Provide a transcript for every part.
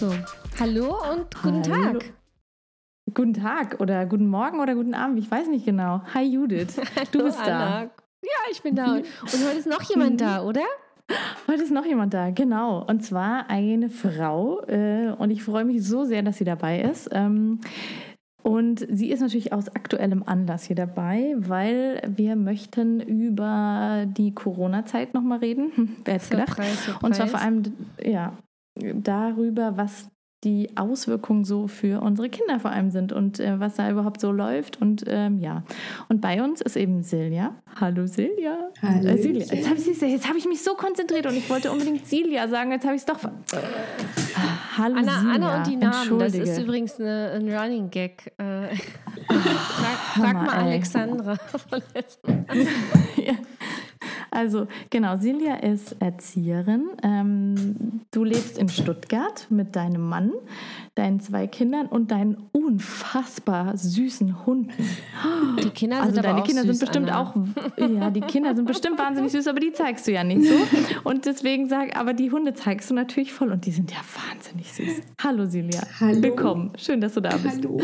So, hallo und guten Hallo. Tag. Guten Tag oder guten Morgen oder guten Abend, ich weiß nicht genau. Hi Judith, du bist da. Anna. Ja, ich bin da. Und heute ist noch jemand da, oder? Heute ist noch jemand da, genau. Und zwar eine Frau. Äh, und ich freue mich so sehr, dass sie dabei ist. Ähm, und sie ist natürlich aus aktuellem Anlass hier dabei, weil wir möchten über die Corona-Zeit nochmal reden. Wer hätte gedacht? Surprise, surprise. Und zwar vor allem ja, darüber, was die Auswirkungen so für unsere Kinder vor allem sind und äh, was da überhaupt so läuft. Und ähm, ja, und bei uns ist eben Silja. Hallo Silja. Hallo. Äh, Silja. Jetzt habe ich, jetzt hab ich mich so konzentriert und ich wollte unbedingt Silja sagen, jetzt habe ich es doch. Ah, Hallo Anna, Silja. Anna und die Namen, das ist übrigens eine, ein Running Gag. Äh, frag hör frag mal, mal. Alexandra. von letztem Mal. ja. Also genau, Silja ist Erzieherin. Ähm, du lebst in Stuttgart mit deinem Mann, deinen zwei Kindern und deinen unfassbar süßen Hunden. Die Kinder sind Also aber deine auch Kinder süß, sind bestimmt Anna. auch, ja, die Kinder sind bestimmt wahnsinnig süß, aber die zeigst du ja nicht so. Und deswegen sag, aber die Hunde zeigst du natürlich voll und die sind ja wahnsinnig süß. Hallo Silja, Hallo. willkommen, schön, dass du da bist. Hallo.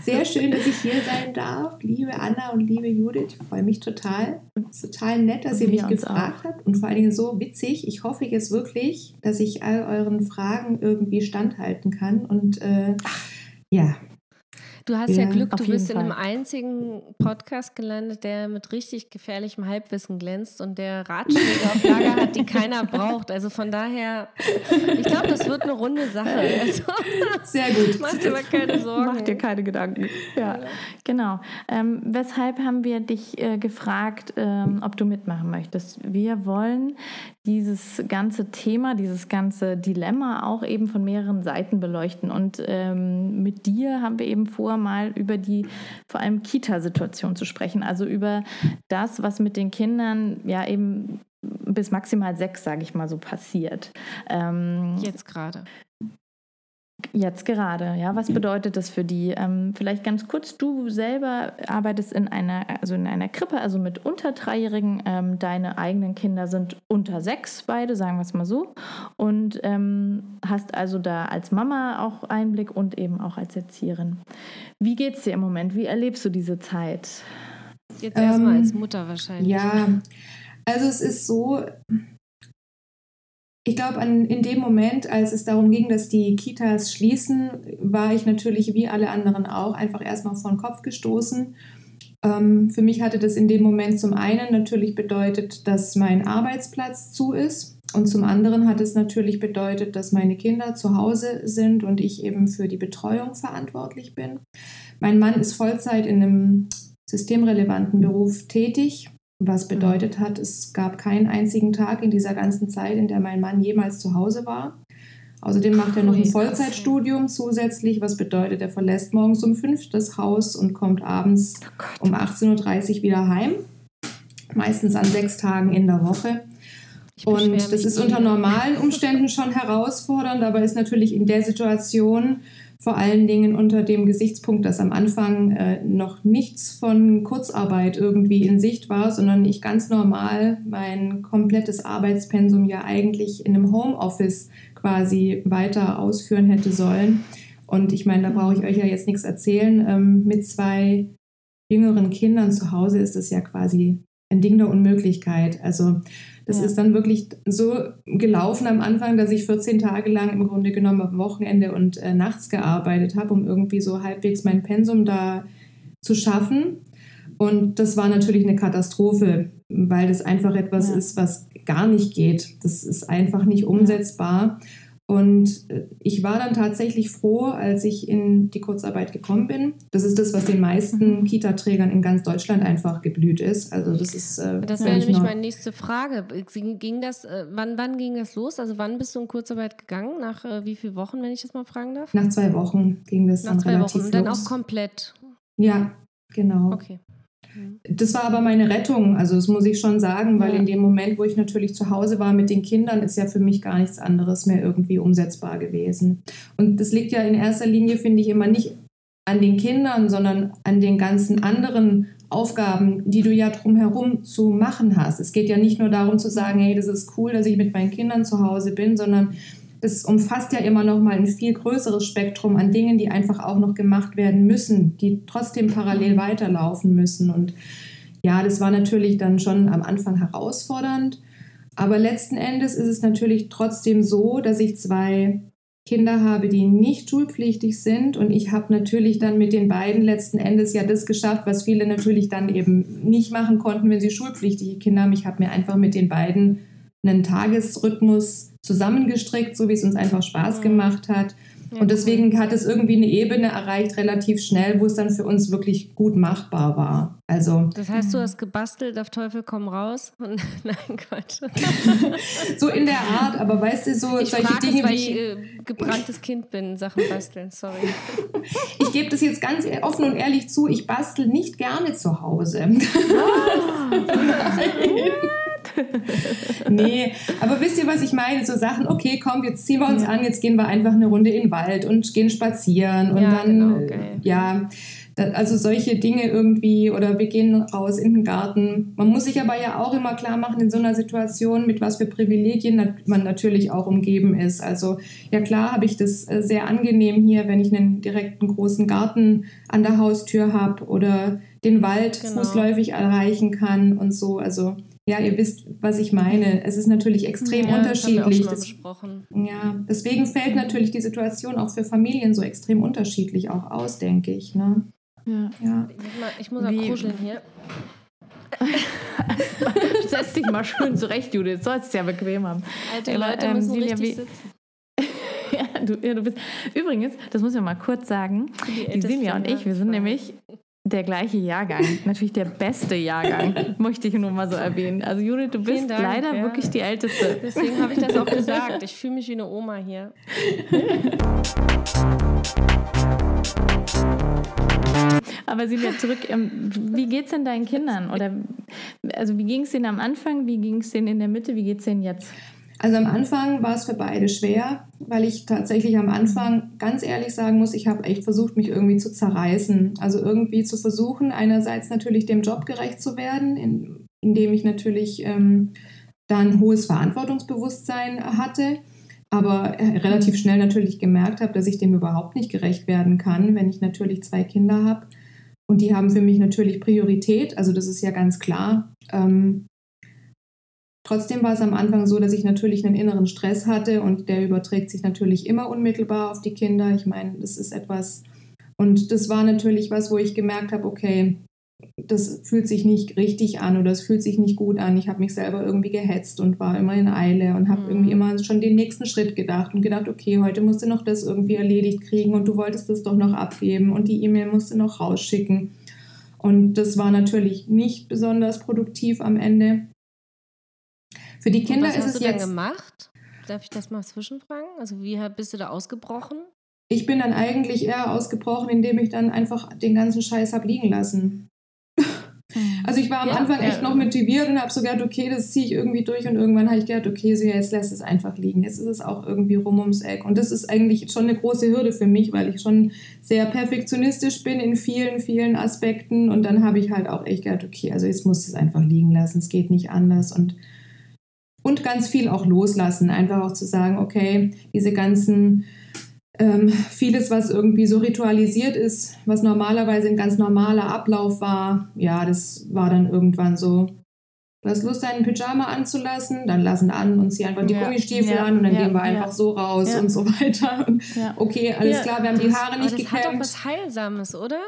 Sehr schön, dass ich hier sein darf. Liebe Anna und liebe Judith, ich freue mich total. Es ist total nett, dass ihr mich gefragt habt und vor allen Dingen so witzig. Ich hoffe jetzt wirklich, dass ich all euren Fragen irgendwie standhalten kann. Und äh, ja, Du hast ja, Ja, Glück, du bist in einem Fall. einzigen Podcast gelandet, der mit richtig gefährlichem Halbwissen glänzt und der Ratschläge auf Lager hat, die keiner braucht. Also von daher, ich glaube, das wird eine runde Sache. Also, sehr gut. mach dir aber keine Sorgen. Mach dir keine Gedanken. Ja, genau. Ähm, weshalb haben wir dich äh, gefragt, ähm, ob du mitmachen möchtest? Wir wollen dieses ganze Thema, dieses ganze Dilemma auch eben von mehreren Seiten beleuchten. Und ähm, mit dir haben wir eben vor, mal über die vor allem Kita-Situation zu sprechen. Also über das, was mit den Kindern ja eben bis maximal sechs, sage ich mal so, passiert. Ähm, Jetzt gerade. Jetzt gerade, ja. Was bedeutet das für die? Ähm, vielleicht ganz kurz, du selber arbeitest in einer, also in einer Krippe, also mit unter Dreijährigen. Ähm, deine eigenen Kinder sind unter sechs, beide, sagen wir es mal so. Und ähm, hast also da als Mama auch Einblick und eben auch als Erzieherin. Wie geht's dir im Moment? Wie erlebst du diese Zeit? Jetzt erstmal Ähm, als Mutter wahrscheinlich. Ja, also es ist so, ich glaube, in dem Moment, als es darum ging, dass die Kitas schließen, war ich natürlich wie alle anderen auch einfach erstmal vor den Kopf gestoßen. Ähm, für mich hatte das in dem Moment zum einen natürlich bedeutet, dass mein Arbeitsplatz zu ist. Und zum anderen hat es natürlich bedeutet, dass meine Kinder zu Hause sind und ich eben für die Betreuung verantwortlich bin. Mein Mann ist Vollzeit in einem systemrelevanten Beruf tätig, was bedeutet hat, es gab keinen einzigen Tag in dieser ganzen Zeit, in der mein Mann jemals zu Hause war. Außerdem macht er noch ein. Vollzeitstudium zusätzlich, was bedeutet, er verlässt morgens um fünf das Haus und kommt abends um 18.30 Uhr wieder heim. Meistens an sechs Tagen in der Woche. Und das ist unter normalen Umständen schon herausfordernd, aber ist natürlich in der Situation vor allen Dingen unter dem Gesichtspunkt, dass am Anfang äh, noch nichts von Kurzarbeit irgendwie in Sicht war, sondern ich ganz normal mein komplettes Arbeitspensum ja eigentlich in einem Homeoffice quasi weiter ausführen hätte sollen. Und ich meine, da brauche ich euch ja jetzt nichts erzählen. Ähm, mit zwei jüngeren Kindern zu Hause ist das ja quasi ein Ding der Unmöglichkeit. Also das Ja. ist dann wirklich so gelaufen am Anfang, dass ich 14 Tage lang im Grunde genommen am Wochenende und äh, nachts gearbeitet habe, um irgendwie so halbwegs mein Pensum da zu schaffen. Und das war natürlich eine Katastrophe, weil das einfach etwas Ja. ist, was gar nicht geht. Das ist einfach nicht umsetzbar. Und äh, ich war dann tatsächlich froh, als ich in die Kurzarbeit gekommen bin. Das ist das, was den meisten mhm. Kita-Trägern in ganz Deutschland einfach geblüht ist. Also das ist. Äh, das wäre nämlich meine nächste Frage. Ging das, äh, wann, wann ging das los? Also wann bist du in Kurzarbeit gegangen? Nach äh, wie vielen Wochen, wenn ich das mal fragen darf? Nach zwei Wochen ging das Nach dann zwei relativ Wochen. Und dann auch komplett. Ja, genau. Okay. Das war aber meine Rettung, also das muss ich schon sagen, weil in dem Moment, wo ich natürlich zu Hause war mit den Kindern, ist ja für mich gar nichts anderes mehr irgendwie umsetzbar gewesen. Und das liegt ja in erster Linie, finde ich, immer nicht an den Kindern, sondern an den ganzen anderen Aufgaben, die du ja drumherum zu machen hast. Es geht ja nicht nur darum zu sagen, hey, das ist cool, dass ich mit meinen Kindern zu Hause bin, sondern es umfasst ja immer noch mal ein viel größeres Spektrum an Dingen, die einfach auch noch gemacht werden müssen, die trotzdem parallel weiterlaufen müssen. Und ja, das war natürlich dann schon am Anfang herausfordernd. Aber letzten Endes ist es natürlich trotzdem so, dass ich zwei Kinder habe, die nicht schulpflichtig sind. Und ich habe natürlich dann mit den beiden letzten Endes ja das geschafft, was viele natürlich dann eben nicht machen konnten, wenn sie schulpflichtige Kinder haben. Ich habe mir einfach mit den beiden einen Tagesrhythmus zusammengestrickt, so wie es uns einfach Spaß mhm. gemacht hat. und deswegen hat es irgendwie eine Ebene erreicht, relativ schnell, wo es dann für uns wirklich gut machbar war. Also, das heißt, du hast gebastelt, auf Teufel komm raus? Nein, Quatsch. so in der Art, aber weißt du, so ich solche Dinge es, weil wie. ich äh, gebranntes Kind bin, Sachen basteln, sorry. ich gebe das jetzt ganz offen und ehrlich zu, ich bastel nicht gerne zu Hause. nee, aber wisst ihr, was ich meine? So Sachen, okay, komm, jetzt ziehen wir uns ja. an, jetzt gehen wir einfach eine Runde in den Wald und gehen spazieren und ja, dann, genau, okay. ja, also solche Dinge irgendwie oder wir gehen raus in den Garten. Man muss sich aber ja auch immer klar machen in so einer Situation, mit was für Privilegien man natürlich auch umgeben ist. Also ja klar habe ich das äh, sehr angenehm hier, wenn ich einen direkten großen Garten an der Haustür habe oder den Wald genau. fußläufig erreichen kann und so. Also ja, ihr wisst, was ich meine. Es ist natürlich extrem ja, unterschiedlich. Das besprochen. ja, deswegen fällt natürlich die Situation auch für Familien so extrem unterschiedlich auch aus, denke ich. Ne? Ja. ja. Ich muss mal, kuscheln hier. Setz dich mal schön zurecht, Judith. Sollst ja bequem haben. Alte Leute ähm, müssen Silja, richtig sitzen. ja, du, ja, du bist. Übrigens, das muss ich mal kurz sagen. Die, die Silja und ich, wir sind nämlich der gleiche Jahrgang, natürlich der beste Jahrgang, möchte ich nur mal so erwähnen. Also Judith, du bist Dank, leider ja. wirklich die Älteste. Deswegen habe ich das auch gesagt. Ich fühle mich wie eine Oma hier. Aber Silvia, zurück, ähm, wie geht es denn deinen Kindern? Oder also wie ging es denen am Anfang, wie ging es denen in der Mitte, wie geht es denen jetzt? Also am Anfang war es für beide schwer, weil ich tatsächlich am Anfang ganz ehrlich sagen muss, ich habe echt versucht, mich irgendwie zu zerreißen. Also irgendwie zu versuchen, einerseits natürlich dem Job gerecht zu werden, in, indem ich natürlich ähm, dann hohes Verantwortungsbewusstsein hatte, aber relativ schnell natürlich gemerkt habe, dass ich dem überhaupt nicht gerecht werden kann, wenn ich natürlich zwei Kinder habe. Und die haben für mich natürlich Priorität, also das ist ja ganz klar. Ähm, Trotzdem war es am Anfang so, dass ich natürlich einen inneren Stress hatte und der überträgt sich natürlich immer unmittelbar auf die Kinder. Ich meine, das ist etwas, und das war natürlich was, wo ich gemerkt habe, okay, das fühlt sich nicht richtig an oder es fühlt sich nicht gut an. Ich habe mich selber irgendwie gehetzt und war immer in Eile und habe mhm. irgendwie immer schon den nächsten Schritt gedacht und gedacht, okay, heute musst du noch das irgendwie erledigt kriegen und du wolltest das doch noch abgeben und die E-Mail musst du noch rausschicken. Und das war natürlich nicht besonders produktiv am Ende. Für die Kinder ist es jetzt. Was hast du. Denn gemacht? Darf ich das mal zwischenfragen? Also wie bist du da ausgebrochen? Ich bin dann eigentlich eher ausgebrochen, indem ich dann einfach den ganzen Scheiß habe liegen lassen. Also ich war am ja, Anfang echt noch motiviert und habe so gedacht, okay, das ziehe ich irgendwie durch und irgendwann habe ich gedacht, okay, so jetzt lässt es einfach liegen. Jetzt ist es auch irgendwie rum ums Eck. Und das ist eigentlich schon eine große Hürde für mich, weil ich schon sehr perfektionistisch bin in vielen, vielen Aspekten. Und dann habe ich halt auch echt gedacht, okay, also jetzt muss es einfach liegen lassen, es geht nicht anders. Und und ganz viel auch loslassen, einfach auch zu sagen, okay, diese ganzen, ähm, vieles, was irgendwie so ritualisiert ist, was normalerweise ein ganz normaler Ablauf war, ja, das war dann irgendwann so, du hast Lust, deinen Pyjama anzulassen, dann lassen an und zieh einfach die ja, Gummistiefel ja, an und dann ja, gehen wir einfach so raus und so weiter. Okay, alles klar, wir haben die Haare nicht gekämmt. Das hat doch was Heilsames, oder?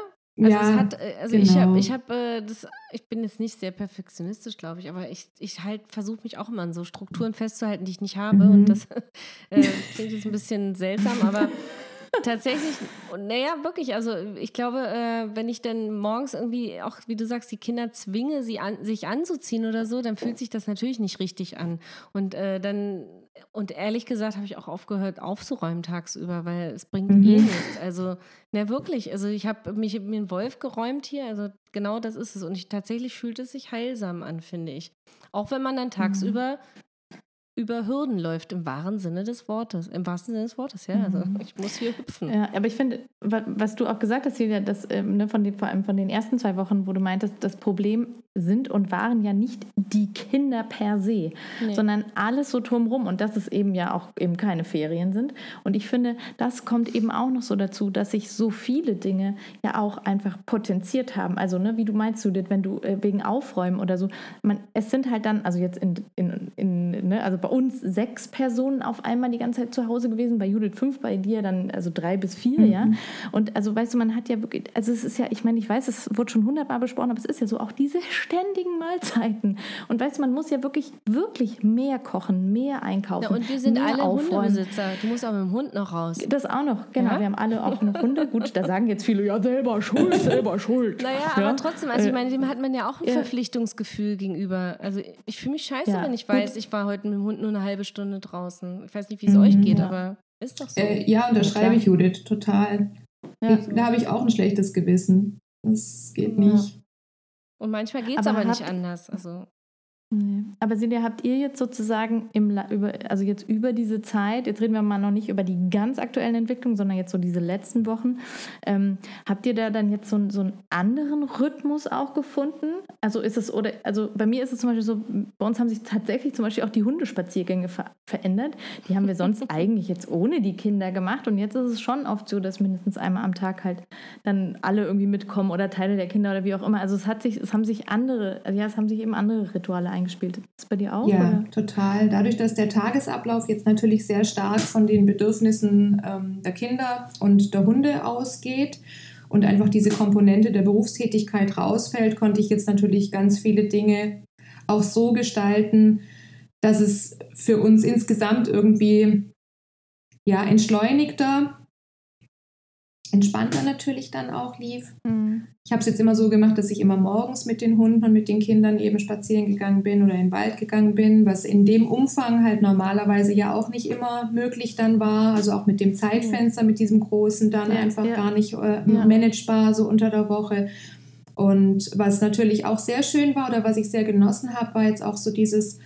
Also, ja, hat, äh, also genau. ich habe ich äh, das, ich bin jetzt nicht sehr perfektionistisch, glaube ich, aber ich, ich halt versuche mich auch immer an so Strukturen festzuhalten, die ich nicht habe. Mhm. Und das äh, klingt jetzt ein bisschen seltsam, aber tatsächlich, naja, wirklich, also ich glaube, äh, wenn ich dann morgens irgendwie auch, wie du sagst, die Kinder zwinge, sie an, sich anzuziehen oder so, dann fühlt sich das natürlich nicht richtig an. Und äh, dann, und ehrlich gesagt, habe ich auch aufgehört aufzuräumen tagsüber, weil es bringt Mhm. eh nichts. Also, na wirklich, also ich habe mich mir einen Wolf geräumt hier, also genau das ist es. Und ich, tatsächlich fühlt es sich heilsam an, finde ich. Auch wenn man dann tagsüber über Hürden läuft, im wahren Sinne des Wortes. Im wahrsten Sinne des Wortes, ja. Also ich muss hier hüpfen. Ja, aber ich finde, wa- was du auch gesagt hast, Julia, dass, ähm, ne, von den, vor allem von den ersten zwei Wochen, wo du meintest, das Problem sind und waren ja nicht die Kinder per se, Nee. sondern alles so drumrum und dass es eben ja auch eben keine Ferien sind. Und ich finde, das kommt eben auch noch so dazu, dass sich so viele Dinge ja auch einfach potenziert haben. Also, ne, wie du meinst, Judith, wenn du äh, wegen Aufräumen oder so, man, es sind halt dann, also jetzt in, in, in ne, also bei uns sechs Personen auf einmal die ganze Zeit zu Hause gewesen, bei Judith fünf, bei dir dann also drei bis vier, ja. Und also weißt du, man hat ja wirklich, also es ist ja, ich meine, ich weiß, es wurde schon hundertmal besprochen, aber es ist ja so, auch diese ständigen Mahlzeiten. Und weißt du, man muss ja wirklich, wirklich mehr kochen, mehr einkaufen. Ja, und wir sind alle aufräumen. Hundebesitzer. Du musst auch mit dem Hund noch raus. Das auch noch, genau. Ja? Wir haben alle auch noch Hunde. Gut, da sagen jetzt viele, ja, selber schuld, selber schuld. Naja, ja? aber trotzdem, also ich Äh, meine, dem hat man ja auch ein. Verpflichtungsgefühl gegenüber. Also ich fühle mich scheiße, wenn ich gut. weiß, ich war heute mit dem Hund nur eine halbe Stunde draußen. Ich weiß nicht, wie es euch geht, ja. aber ist doch so. Äh, ja, unterschreibe ich Judith, total. Ja. Ich, da habe ich auch ein schlechtes Gewissen. Das geht Ja. nicht. Und manchmal geht es Aber aber, nicht anders. Also Nee. Aber Silja, habt ihr jetzt sozusagen im über, also jetzt über diese Zeit, jetzt reden wir mal noch nicht über die ganz aktuellen Entwicklungen, sondern jetzt so diese letzten Wochen, ähm, habt ihr da dann jetzt so, einen- so einen anderen Rhythmus auch gefunden? Also ist es, oder, also bei mir ist es zum Beispiel so, bei uns haben sich tatsächlich zum Beispiel auch die Hundespaziergänge ver verändert. Die haben wir sonst eigentlich jetzt ohne die Kinder gemacht und jetzt ist es schon oft so, dass mindestens einmal am Tag halt dann alle irgendwie mitkommen oder Teile der Kinder oder wie auch immer. Also es hat sich, es haben sich andere, also ja, es haben sich eben andere Rituale eingespielt. Ist das bei dir auch? Ja, oder? total. Dadurch, dass der Tagesablauf jetzt natürlich sehr stark von den Bedürfnissen ähm, der Kinder und der Hunde ausgeht und einfach diese Komponente der Berufstätigkeit rausfällt, konnte ich jetzt natürlich ganz viele Dinge auch so gestalten, dass es für uns insgesamt irgendwie ja entschleunigter, entspannter natürlich dann auch lief. Mhm. Ich habe es jetzt immer so gemacht, dass ich immer morgens mit den Hunden und mit den Kindern eben spazieren gegangen bin oder in den Wald gegangen bin, was in dem Umfang halt normalerweise ja auch nicht immer möglich dann war. Also auch mit dem Zeitfenster, mit diesem großen dann Ja, einfach ja. gar nicht äh, Ja. managebar so unter der Woche. Und was natürlich auch sehr schön war oder was ich sehr genossen habe, war jetzt auch so dieses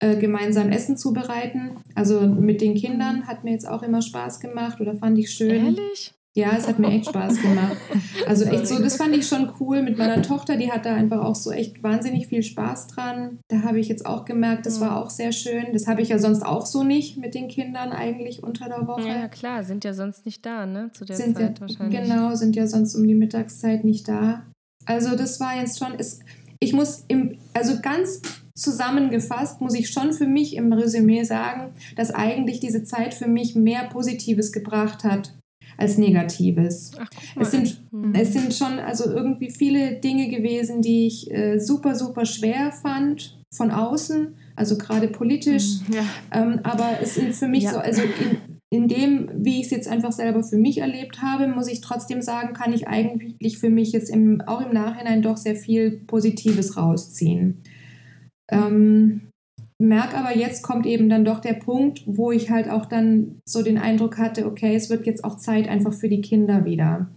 äh, gemeinsam Essen zubereiten. Also mit den Kindern hat mir jetzt auch immer Spaß gemacht oder fand ich schön. ehrlich? Ja, es hat mir echt Spaß gemacht. Also echt so, das fand ich schon cool mit meiner Tochter, die hat da einfach auch so echt wahnsinnig viel Spaß dran. Da habe ich jetzt auch gemerkt, das war auch sehr schön. Das habe ich ja sonst auch so nicht mit den Kindern eigentlich unter der Woche. Ja, klar, sind ja sonst nicht da, ne? Zu der sind ja, Zeit wahrscheinlich. genau, sind ja sonst um die Mittagszeit nicht da. Also das war jetzt schon, ist, ich muss im, also ganz zusammengefasst muss ich schon für mich im Resümee sagen, dass eigentlich diese Zeit für mich mehr Positives gebracht hat als Negatives. Ach. Es sind, Hm. es sind schon also irgendwie viele Dinge gewesen, die ich äh, super, super schwer fand von außen, also gerade politisch. Ja. Ähm, aber es sind für mich Ja. so, also in, in dem, wie ich es jetzt einfach selber für mich erlebt habe, muss ich trotzdem sagen, kann ich eigentlich für mich jetzt im, auch im Nachhinein doch sehr viel Positives rausziehen. Ähm, merke aber jetzt kommt eben dann doch der Punkt, wo ich halt auch dann so den Eindruck hatte, okay, es wird jetzt auch Zeit einfach für die Kinder wieder.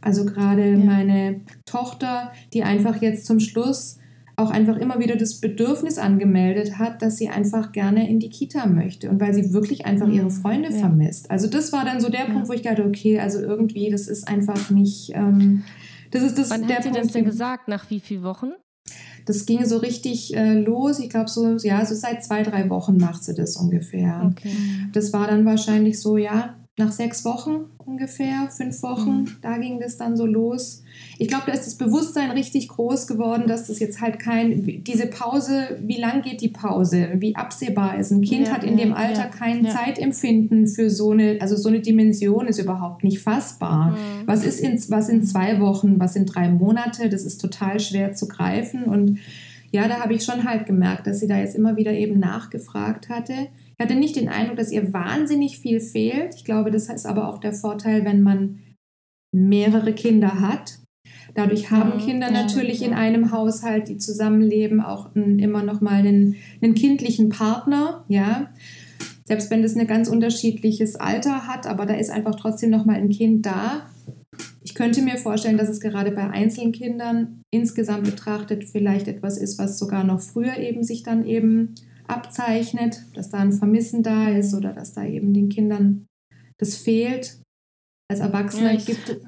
Also gerade Ja. meine Tochter, die einfach jetzt zum Schluss auch einfach immer wieder das Bedürfnis angemeldet hat, dass sie einfach gerne in die Kita möchte und weil sie wirklich einfach ihre Mhm, Freunde ja. vermisst. Also das war dann so der Ja. Punkt, wo ich dachte, okay, also irgendwie, das ist einfach nicht, ähm, das ist das, Wann der hat sie Punkt, das denn gesagt? Nach wie vielen Wochen? Das ging so richtig äh, los. Ich glaube, so, ja, so seit zwei, drei Wochen macht sie das ungefähr. Okay. Das war dann wahrscheinlich so, ja, nach sechs Wochen ungefähr, fünf Wochen, mhm. da ging das dann so los. Ich glaube, da ist das Bewusstsein richtig groß geworden, dass das jetzt halt kein, diese Pause, wie lang geht die Pause, wie absehbar ist. Ein Kind ja, hat in ja, dem Alter ja, kein Zeitempfinden für so eine, also so eine Dimension ist überhaupt nicht fassbar. Mhm. Was ist in, was in zwei Wochen, was in drei Monate, das ist total schwer zu greifen und ja, da habe ich schon halt gemerkt, dass sie da jetzt immer wieder eben nachgefragt hatte. Ich hatte nicht den Eindruck, dass ihr wahnsinnig viel fehlt. Ich glaube, das ist aber auch der Vorteil, wenn man mehrere Kinder hat. Dadurch haben mhm, Kinder natürlich in einem Haushalt, die zusammenleben, auch einen, immer noch mal einen, einen kindlichen Partner, ja. Selbst wenn das ein ganz unterschiedliches Alter hat, aber da ist einfach trotzdem noch mal ein Kind da. Ich könnte mir vorstellen, dass es gerade bei Einzelkindern insgesamt betrachtet vielleicht etwas ist, was sogar noch früher eben sich dann eben abzeichnet, dass da ein Vermissen da ist oder dass da eben den Kindern das fehlt. Als Erwachsener ja, gibt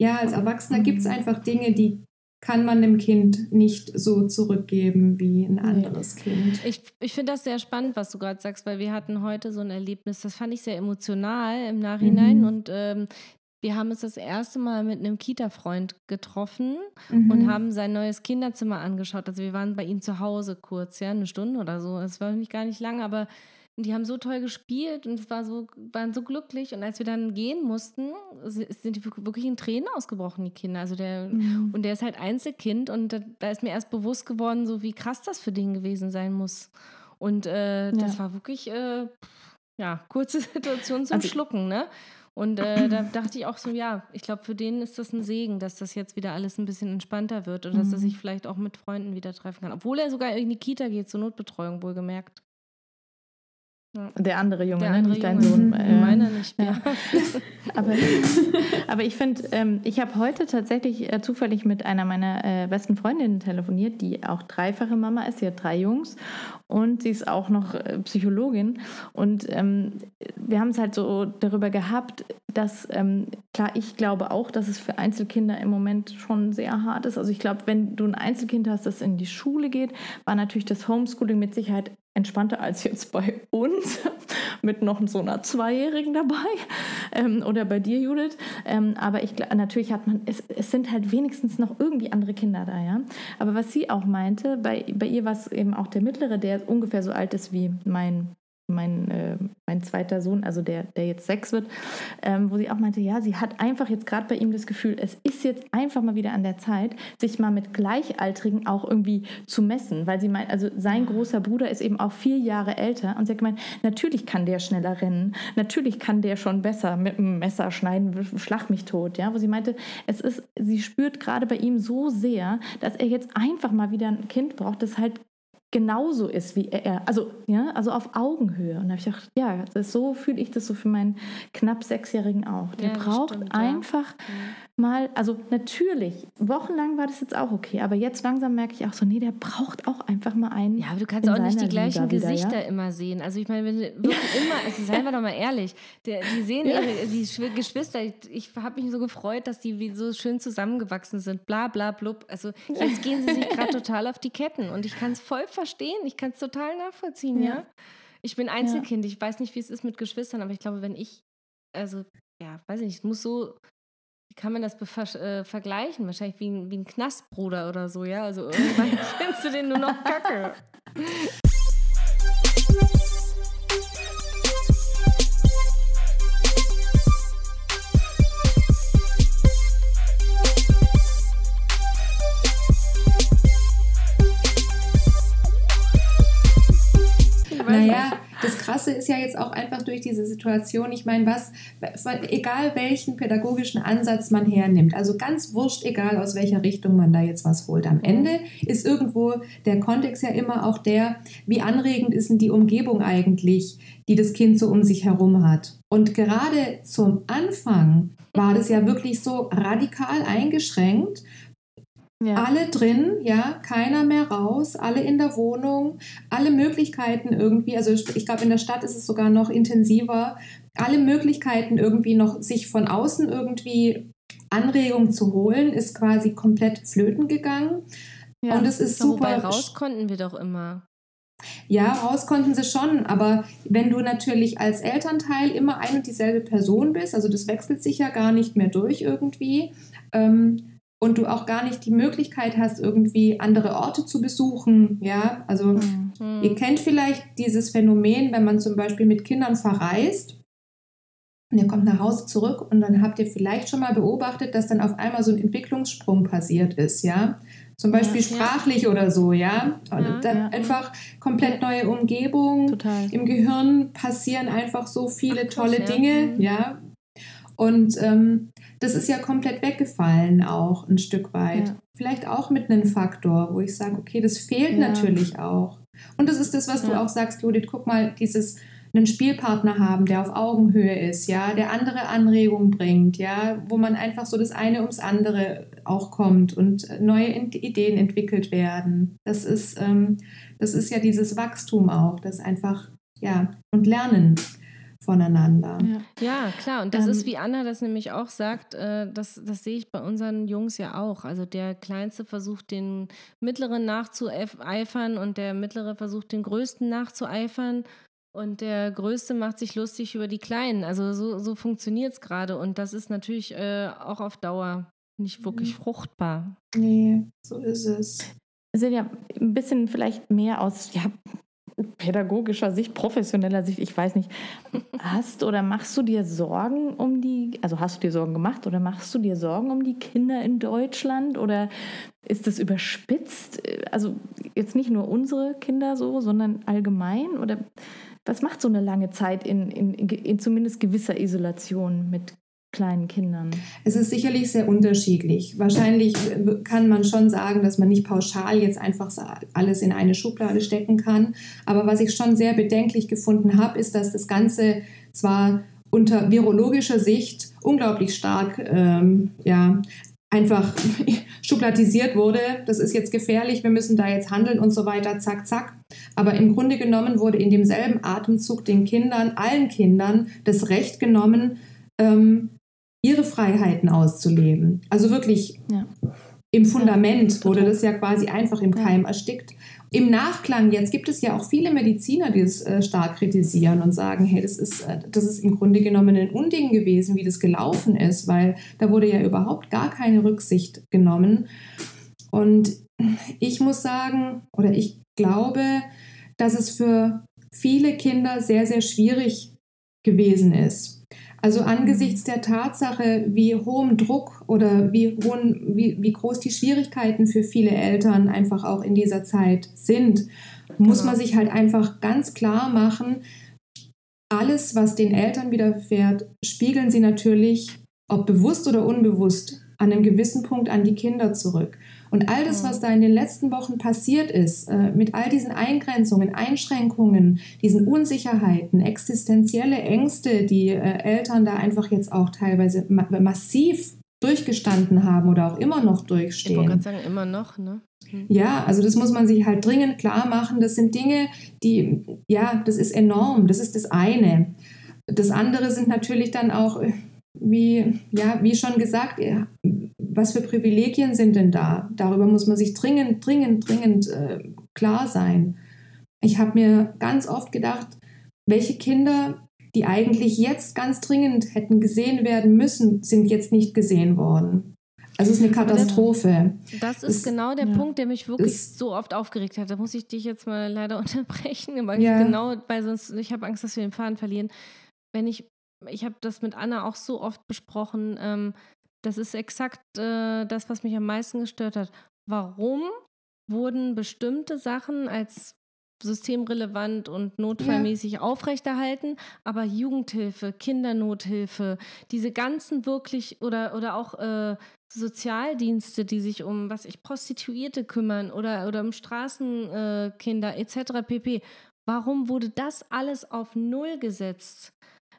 ja, als Erwachsener gibt es mhm. einfach Dinge, die kann man dem Kind nicht so zurückgeben wie ein anderes nee. Kind. Ich, ich finde das sehr spannend, was du gerade sagst, weil wir hatten heute so ein Erlebnis, das fand ich sehr emotional im Nachhinein mhm. und ähm, wir haben uns das erste Mal mit einem Kita-Freund getroffen mhm. und haben sein neues Kinderzimmer angeschaut. Also wir waren bei ihm zu Hause kurz, ja, eine Stunde oder so. Es war nicht gar nicht lang, aber die haben so toll gespielt und es war so, waren so glücklich. Und als wir dann gehen mussten, sind die wirklich in Tränen ausgebrochen, die Kinder. Also der, mhm. und der ist halt Einzelkind und da, da, ist mir erst bewusst geworden, so wie krass das für den gewesen sein muss. Und äh, ja. das war wirklich, äh, ja, kurze Situation zum also, Schlucken, ne? Und äh, da dachte ich auch so, ja, ich glaube, für den ist das ein Segen, dass das jetzt wieder alles ein bisschen entspannter wird und mhm. dass er sich vielleicht auch mit Freunden wieder treffen kann. Obwohl er sogar in die Kita geht, zur Notbetreuung wohlgemerkt. Der andere Junge, Der ne? andere nicht dein. Sohn. Äh, Meiner nicht mehr. Ja. aber, aber ich finde, ähm, ich habe heute tatsächlich äh, zufällig mit einer meiner äh, besten Freundinnen telefoniert, die auch dreifache Mama ist. Sie hat drei Jungs und sie ist auch noch äh, Psychologin. Und ähm, wir haben es halt so darüber gehabt, dass, ähm, klar, ich glaube auch, dass es für Einzelkinder im Moment schon sehr hart ist. Also ich glaube, wenn du ein Einzelkind hast, das in die Schule geht, war natürlich das Homeschooling mit Sicherheit entspannter als jetzt bei uns mit noch so einer Zweijährigen dabei ähm, oder bei dir, Judith. Ähm, aber ich natürlich hat man, es, es sind halt wenigstens noch irgendwie andere Kinder da, ja. Aber was sie auch meinte, bei, bei ihr war es eben auch der Mittlere, der ungefähr so alt ist wie mein mein, äh, mein zweiter Sohn, also der, der jetzt sechs wird, ähm, wo sie auch meinte, ja, sie hat einfach jetzt gerade bei ihm das Gefühl, es ist jetzt einfach mal wieder an der Zeit, sich mal mit Gleichaltrigen auch irgendwie zu messen, weil sie meint, also sein großer Bruder ist eben auch vier Jahre älter und sie hat gemeint, natürlich kann der schneller rennen, natürlich kann der schon besser mit dem Messer schneiden, schlag mich tot, ja, wo sie meinte, es ist, sie spürt gerade bei ihm so sehr, dass er jetzt einfach mal wieder ein Kind braucht, das halt genauso ist wie er. Also, ja, also auf Augenhöhe. Und da habe ich gedacht, ja, das, so fühle ich das so für meinen knapp Sechsjährigen auch. Der ja, braucht stimmt, einfach ja. Mal, also natürlich, wochenlang war das jetzt auch okay, aber jetzt langsam merke ich auch so, nee, der braucht auch einfach mal einen. Ja, aber du kannst auch nicht die gleichen wieder, Gesichter ja? immer sehen. Also ich meine, wenn du wirklich immer, also seien wir doch mal ehrlich, der, die sehen ihre die Geschwister, ich, ich habe mich so gefreut, dass die wie so schön zusammengewachsen sind, bla bla blub. Also jetzt gehen sie sich gerade total auf die Ketten und ich kann es voll verstehen. Ich kann es total nachvollziehen, ja. ja. Ich bin Einzelkind. Ich weiß nicht, wie es ist mit Geschwistern, aber ich glaube, wenn ich, also, ja, weiß nicht, es muss so, wie kann man das äh, vergleichen? Wahrscheinlich wie ein, wie ein Knastbruder oder so, ja. Also irgendwann findest du den nur noch kacke. durch diese Situation, ich meine, was, egal welchen pädagogischen Ansatz man hernimmt, also ganz wurscht, egal aus welcher Richtung man da jetzt was holt. Am Ende ist irgendwo der Kontext ja immer auch der, wie anregend ist denn die Umgebung eigentlich, die das Kind so um sich herum hat. Und gerade zum Anfang war das ja wirklich so radikal eingeschränkt ja. Alle drin, ja, keiner mehr raus, alle in der Wohnung, alle Möglichkeiten irgendwie, also ich glaube, in der Stadt ist es sogar noch intensiver, alle Möglichkeiten irgendwie noch sich von außen irgendwie Anregung zu holen, ist quasi komplett flöten gegangen. Ja, und es ist super. Wobei raus konnten wir doch immer. Ja, raus konnten sie schon, aber wenn du natürlich als Elternteil immer ein und dieselbe Person bist, also das wechselt sich ja gar nicht mehr durch irgendwie, ähm, und du auch gar nicht die Möglichkeit hast, irgendwie andere Orte zu besuchen, ja, also mhm. ihr kennt vielleicht dieses Phänomen, wenn man zum Beispiel mit Kindern verreist und ihr kommt nach Hause zurück und dann habt ihr vielleicht schon mal beobachtet, dass dann auf einmal so ein Entwicklungssprung passiert ist, ja. Zum Beispiel ja, sprachlich ja. oder so, ja. ja, ja. Einfach komplett neue Umgebung. Total. Im Gehirn passieren einfach so viele Ach, tolle Dinge, mhm. ja. Und ähm, das ist ja komplett weggefallen auch ein Stück weit. Vielleicht auch mit einem Faktor, wo ich sage, okay, das fehlt natürlich auch. Und das ist das, was du auch sagst, Judith, guck mal, dieses einen Spielpartner haben, der auf Augenhöhe ist, ja, der andere Anregungen bringt, ja, wo man einfach so das eine ums andere auch kommt und neue Ideen entwickelt werden. Das ist, ähm, das ist ja dieses Wachstum auch, das einfach, ja, und Lernen voneinander. Ja, ja klar. Und das ähm, ist, wie Anna das nämlich auch sagt, äh, das, das sehe ich bei unseren Jungs ja auch. Also der Kleinste versucht, den Mittleren nachzueifern und der Mittlere versucht, den Größten nachzueifern. Und der Größte macht sich lustig über die Kleinen. Also so, so funktioniert es gerade. Und das ist natürlich äh, auch auf Dauer nicht wirklich mhm. fruchtbar. Nee, so ist es. Es sind ja ein bisschen vielleicht mehr aus ja, pädagogischer Sicht, professioneller Sicht, ich weiß nicht. Hast oder machst du dir Sorgen um die, also hast du dir Sorgen gemacht oder machst du dir Sorgen um die Kinder in Deutschland oder ist das überspitzt? Also jetzt nicht nur unsere Kinder so, sondern allgemein oder was macht so eine lange Zeit in, in, in zumindest gewisser Isolation mit kleinen Kindern? Es ist sicherlich sehr unterschiedlich. Wahrscheinlich kann man schon sagen, dass man nicht pauschal jetzt einfach alles in eine Schublade stecken kann. Aber was ich schon sehr bedenklich gefunden habe, ist, dass das Ganze zwar unter virologischer Sicht unglaublich stark ähm, ja, einfach schubladisiert wurde, das ist jetzt gefährlich, wir müssen da jetzt handeln und so weiter, zack, zack. Aber im Grunde genommen wurde in demselben Atemzug den Kindern, allen Kindern, das Recht genommen, ähm, ihre Freiheiten auszuleben. Also wirklich ja. im Fundament wurde das ja quasi einfach im Keim erstickt. Im Nachklang, jetzt gibt es ja auch viele Mediziner, die es äh, stark kritisieren und sagen, hey, das ist, äh, das ist im Grunde genommen ein Unding gewesen, wie das gelaufen ist, weil da wurde ja überhaupt gar keine Rücksicht genommen. Und ich muss sagen, oder ich glaube, dass es für viele Kinder sehr, sehr schwierig gewesen ist. Also angesichts der Tatsache, wie hohem Druck oder wie, hohen, wie, wie groß die Schwierigkeiten für viele Eltern einfach auch in dieser Zeit sind, muss man genau. sich halt einfach ganz klar machen, alles, was den Eltern widerfährt, spiegeln sie natürlich, ob bewusst oder unbewusst, an einem gewissen Punkt an die Kinder zurück. Und all das, was da in den letzten Wochen passiert ist, äh, mit all diesen Eingrenzungen, Einschränkungen, diesen Unsicherheiten, existenzielle Ängste, die äh, Eltern da einfach jetzt auch teilweise massiv durchgestanden haben oder auch immer noch durchstehen. Ich wollte gerade sagen, immer noch, ne? Mhm. Ja, also das muss man sich halt dringend klar machen. Das sind Dinge, die, ja, das ist enorm. Das ist das eine. Das andere sind natürlich dann auch, wie, ja, wie schon gesagt, was für Privilegien sind denn da? Darüber muss man sich dringend, dringend, dringend äh, klar sein. Ich habe mir ganz oft gedacht, welche Kinder, die eigentlich jetzt ganz dringend hätten gesehen werden müssen, sind jetzt nicht gesehen worden. Also es ist eine Katastrophe. Das, ist es, genau der ja. Punkt, der mich wirklich es, so oft aufgeregt hat. Da muss ich dich jetzt mal leider unterbrechen, weil ja. ich genau, weil sonst, ich habe Angst, dass wir den Faden verlieren. Wenn ich, ich habe das mit Anna auch so oft besprochen, ähm, das ist exakt äh, das, was mich am meisten gestört hat. Warum wurden bestimmte Sachen als systemrelevant und notfallmäßig ja. aufrechterhalten, aber Jugendhilfe, Kindernothilfe, diese ganzen wirklich oder, oder auch äh, Sozialdienste, die sich um, was ich, Prostituierte kümmern oder, oder um Straßenkinder äh, etc. pp. Warum wurde das alles auf Null gesetzt?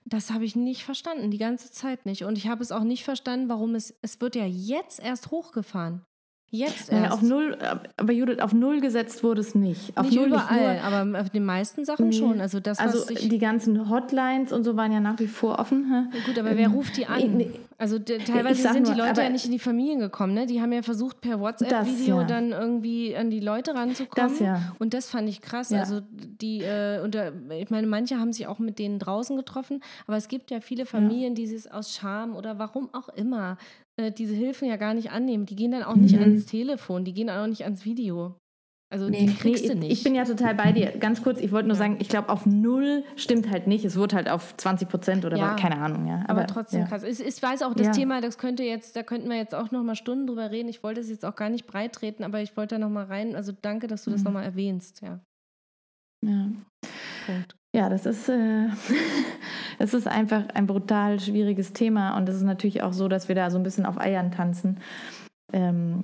Das habe ich nicht verstanden, die ganze Zeit nicht. Und ich habe es auch nicht verstanden, warum es, es wird ja jetzt erst hochgefahren. Jetzt Naja, erst. auf null, aber Judith, auf null gesetzt wurde es nicht. Auf nicht null überall, nicht aber auf den meisten Sachen Nee. schon. Also das, also die ganzen Hotlines und so waren ja nach wie vor offen. hä? Gut, aber wer ruft die an? Ähm, Nee. Also teilweise sind die nur, Leute aber- ja nicht in die Familien gekommen, ne? Die haben ja versucht, per WhatsApp-Video ja. dann irgendwie an die Leute ranzukommen. Das ja. Und das fand ich krass. Ja. Also die, äh, und da, ich meine, manche haben sich auch mit denen draußen getroffen, aber es gibt ja viele Familien, die es aus Scham oder warum auch immer äh, diese Hilfen ja gar nicht annehmen. Die gehen dann auch nicht Mhm. ans Telefon, die gehen auch nicht ans Video. Also Nee. die kriegst Nee, du nicht. Ich bin ja total bei dir. Ganz kurz, ich wollte nur Ja. sagen, ich glaube, auf null stimmt halt nicht. Es wurde halt auf 20 Prozent oder Ja. was, keine Ahnung. Ja. aber, trotzdem ja. krass. Ich, ich weiß auch, das. Thema, das könnte jetzt, da könnten wir jetzt auch noch mal Stunden drüber reden. Ich wollte es jetzt auch gar nicht breit treten, aber ich wollte da noch mal rein. Also danke, dass du das Mhm. noch mal erwähnst. Ja. Ja. Punkt. Ja, das ist, äh, es ist einfach ein brutal schwieriges Thema und es ist natürlich auch so, dass wir da so ein bisschen auf Eiern tanzen. Ähm,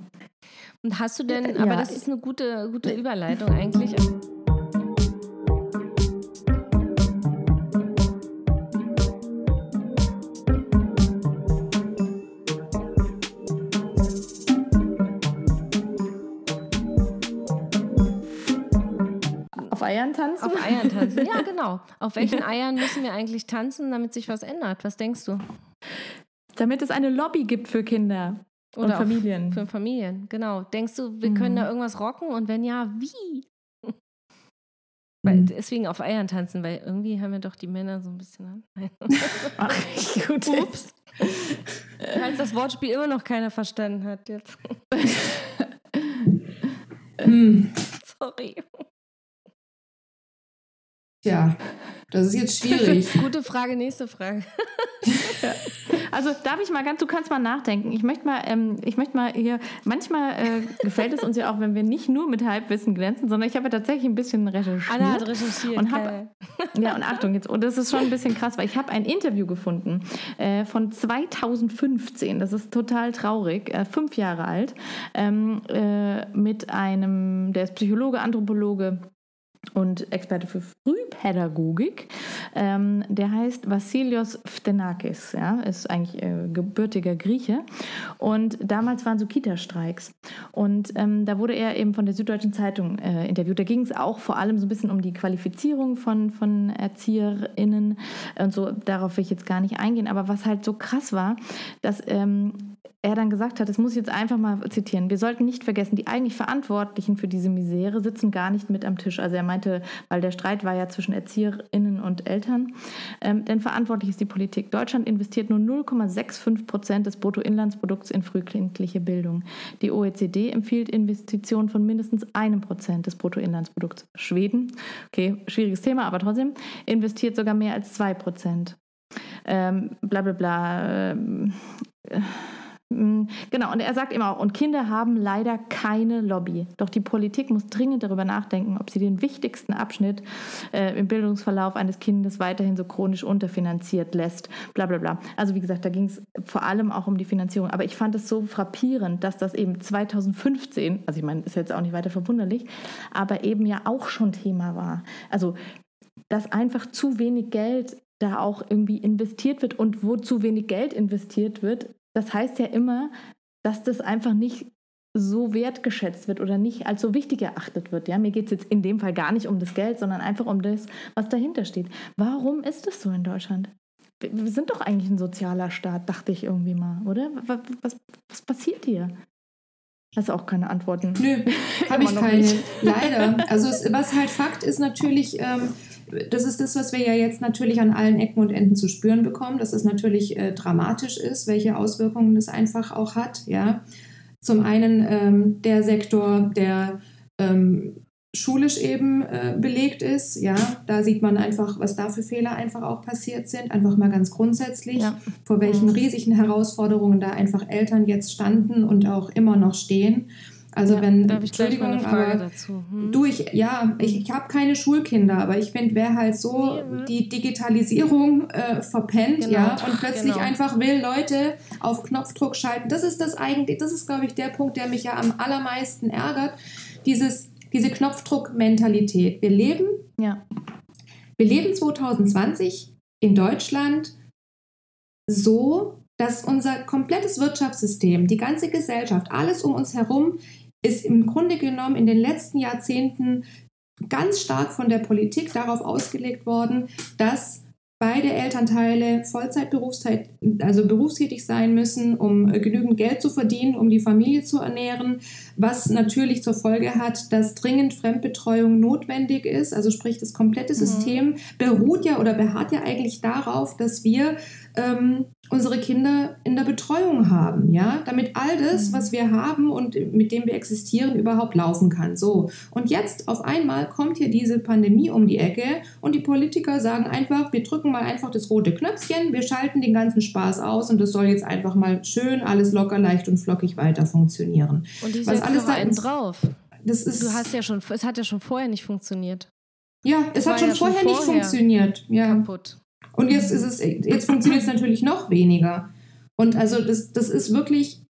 Und hast du denn, aber ja. das ist eine gute, gute Überleitung eigentlich. Eiern tanzen? Auf Eiern tanzen. Ja, genau. Auf welchen Eiern müssen wir eigentlich tanzen, damit sich was ändert? Was denkst du? Damit es eine Lobby gibt für Kinder und Oder auch Familien. Für Familien, genau. Denkst du, wir können Mhm. da irgendwas rocken? Und wenn ja, wie? Weil, Mhm. deswegen auf Eiern tanzen, weil irgendwie haben wir doch die Männer so ein bisschen an. Nein. Ach, gut. Ups. Falls das Wortspiel immer noch keiner verstanden hat jetzt. Hm, Sorry. Tja, das ist jetzt schwierig. Gute Frage, nächste Frage. Also darf ich mal ganz, du kannst mal nachdenken. Ich möchte mal, ähm, ich möchte mal hier, manchmal äh, gefällt es uns ja auch, wenn wir nicht nur mit Halbwissen glänzen, sondern ich habe ja tatsächlich ein bisschen recherchiert. Anna hat recherchiert. Und hab-. Ja, und Achtung jetzt, und das ist schon ein bisschen krass, weil ich habe ein Interview gefunden äh, von 2015, das ist total traurig, äh, fünf Jahre alt, ähm, äh, mit einem, der ist Psychologe, Anthropologe und Experte für Frühpädagogik. Ähm, der heißt Vassilios Phtenakis, ja, ist eigentlich äh, gebürtiger Grieche. Und damals waren so Kita-Streiks. Und ähm, da wurde er eben von der Süddeutschen Zeitung äh, interviewt. Da ging es auch vor allem so ein bisschen um die Qualifizierung von, von ErzieherInnen und so. Darauf will ich jetzt gar nicht eingehen. Aber was halt so krass war, dass ähm, er dann gesagt hat, das muss ich jetzt einfach mal zitieren, wir sollten nicht vergessen, die eigentlich Verantwortlichen für diese Misere sitzen gar nicht mit am Tisch. Also er meinte, weil der Streit war ja zwischen ErzieherInnen und Eltern, ähm, denn verantwortlich ist die Politik. Deutschland investiert nur 0,65 Prozent des Bruttoinlandsprodukts in frühkindliche Bildung. Die OECD empfiehlt Investitionen von mindestens einem Prozent des Bruttoinlandsprodukts. Schweden, okay, schwieriges Thema, aber trotzdem, investiert sogar mehr als zwei Prozent. Ähm, bla bla bla. Ähm, äh, Genau, und er sagt immer auch, und Kinder haben leider keine Lobby. Doch die Politik muss dringend darüber nachdenken, ob sie den wichtigsten Abschnitt äh, im Bildungsverlauf eines Kindes weiterhin so chronisch unterfinanziert lässt. Bla bla bla. Also wie gesagt, da ging es vor allem auch um die Finanzierung. Aber ich fand es so frappierend, dass das eben 2015, also ich meine, ist jetzt auch nicht weiter verwunderlich, aber eben ja auch schon Thema war. Also dass einfach zu wenig Geld da auch irgendwie investiert wird und wo zu wenig Geld investiert wird, das heißt ja immer, dass das einfach nicht so wertgeschätzt wird oder nicht als so wichtig erachtet wird. Ja, mir geht es jetzt in dem Fall gar nicht um das Geld, sondern einfach um das, was dahinter steht. Warum ist das so in Deutschland? Wir sind doch eigentlich ein sozialer Staat, dachte ich irgendwie mal, oder? Was, was, was passiert hier? Hast auch keine Antworten? Nö, habe ich keine. Leider. Also es, was halt Fakt ist natürlich, ähm, das ist das, was wir ja jetzt natürlich an allen Ecken und Enden zu spüren bekommen, dass es natürlich äh, dramatisch ist, welche Auswirkungen das einfach auch hat. Ja, zum einen ähm, der Sektor, der ähm, schulisch eben äh, belegt ist. Ja, da sieht man einfach, was da für Fehler einfach auch passiert sind. Einfach mal ganz grundsätzlich, Ja. vor welchen riesigen Herausforderungen da einfach Eltern jetzt standen und auch immer noch stehen. Also Ja, wenn, da ich mal eine Frage aber dazu. Hm? Du, ich, ja, ich, ich habe keine Schulkinder, aber ich finde, wer halt so Nee, ne? die Digitalisierung äh, verpennt, Genau, ja, und plötzlich genau. einfach will Leute auf Knopfdruck schalten, das ist das eigentlich, das ist, glaube ich, der Punkt, der mich ja am allermeisten ärgert, dieses, diese Knopfdruck-Mentalität. Wir leben, Ja. wir leben 2020 in Deutschland so, dass unser komplettes Wirtschaftssystem, die ganze Gesellschaft, alles um uns herum ist im Grunde genommen in den letzten Jahrzehnten ganz stark von der Politik darauf ausgelegt worden, dass beide Elternteile Vollzeitberufszeit, also berufstätig sein müssen, um genügend Geld zu verdienen, um die Familie zu ernähren, was natürlich zur Folge hat, dass dringend Fremdbetreuung notwendig ist. Also sprich, das komplette mhm. System beruht ja oder beharrt ja eigentlich darauf, dass wir ähm, unsere Kinder in der Betreuung haben, ja, damit all das, mhm. was wir haben und mit dem wir existieren, überhaupt laufen kann. So. Und jetzt auf einmal kommt hier diese Pandemie um die Ecke und die Politiker sagen einfach, wir drücken mal einfach das rote Knöpfchen, wir schalten den ganzen Spaß aus und das soll jetzt einfach mal schön alles locker, leicht und flockig weiter funktionieren. Und die was alles da einen drauf. Das ist, du hast ja schon, es hat ja schon vorher nicht funktioniert. Ja, es hat schon, ja vorher schon vorher nicht funktioniert. Ja. Kaputt. Und jetzt ist es, jetzt funktioniert es natürlich noch weniger. Und also das, das ist wirklich,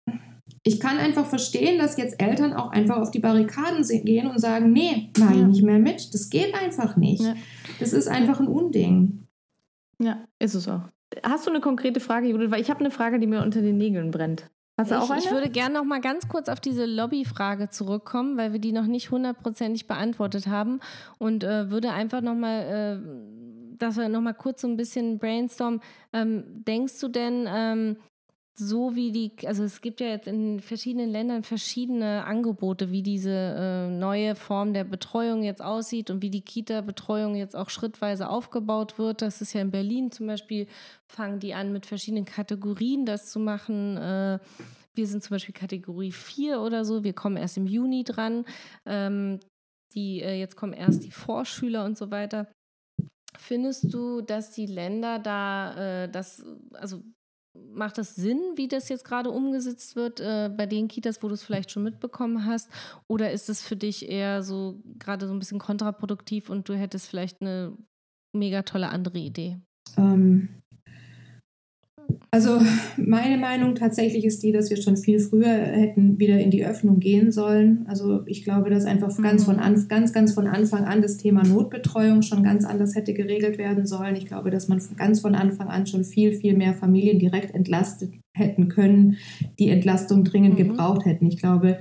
ich kann einfach verstehen, dass jetzt Eltern auch einfach auf die Barrikaden gehen und sagen, nee, mach ja. nicht mehr mit. Das geht einfach nicht. Ja. Das ist einfach ein Unding. Ja, ist es auch. Hast du eine konkrete Frage, Judith? Weil ich habe eine Frage, die mir unter den Nägeln brennt. Hast du ich, auch eine? Ich würde gerne noch mal ganz kurz auf diese Lobbyfrage zurückkommen, weil wir die noch nicht hundertprozentig beantwortet haben und äh, würde einfach noch mal äh, dass wir nochmal kurz so ein bisschen brainstormen. Ähm, denkst du denn, ähm, so wie die, also es gibt ja jetzt in verschiedenen Ländern verschiedene Angebote, wie diese äh, neue Form der Betreuung jetzt aussieht und wie die Kita-Betreuung jetzt auch schrittweise aufgebaut wird. Das ist ja in Berlin zum Beispiel, fangen die an mit verschiedenen Kategorien das zu machen. Äh, wir sind zum Beispiel Kategorie 4 oder so, wir kommen erst im Juni dran. Ähm, die, äh, jetzt kommen erst die Vorschüler und so weiter. Findest du, dass die Länder da äh, das, also macht das Sinn, wie das jetzt gerade umgesetzt wird äh, bei den Kitas, wo du es vielleicht schon mitbekommen hast? Oder ist es für dich eher so gerade so ein bisschen kontraproduktiv und du hättest vielleicht eine mega tolle andere Idee? Ähm, also meine Meinung tatsächlich ist die, dass wir schon viel früher hätten wieder in die Öffnung gehen sollen. Also ich glaube, dass einfach ganz von, an, ganz, ganz von Anfang an das Thema Notbetreuung schon ganz anders hätte geregelt werden sollen. Ich glaube, dass man ganz von Anfang an schon viel, viel mehr Familien direkt entlastet hätten können, die Entlastung dringend mhm. gebraucht hätten. Ich glaube,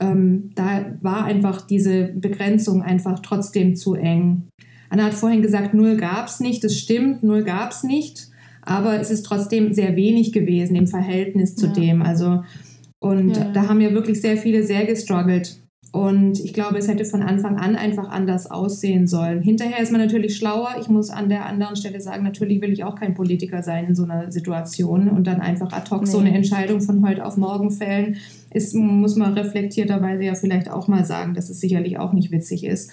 ähm, da war einfach diese Begrenzung einfach trotzdem zu eng. Anna hat vorhin gesagt, null gab es nicht. Das stimmt, null gab es nicht aber es ist trotzdem sehr wenig gewesen im Verhältnis zu ja. dem. Also, und ja. da haben ja wirklich sehr viele sehr gestruggelt. Und ich glaube, es hätte von Anfang an einfach anders aussehen sollen. Hinterher ist man natürlich schlauer. Ich muss an der anderen Stelle sagen, natürlich will ich auch kein Politiker sein in so einer Situation und dann einfach ad hoc nee. so eine Entscheidung von heute auf morgen fällen. Ist, muss man reflektierterweise ja vielleicht auch mal sagen, dass es sicherlich auch nicht witzig ist.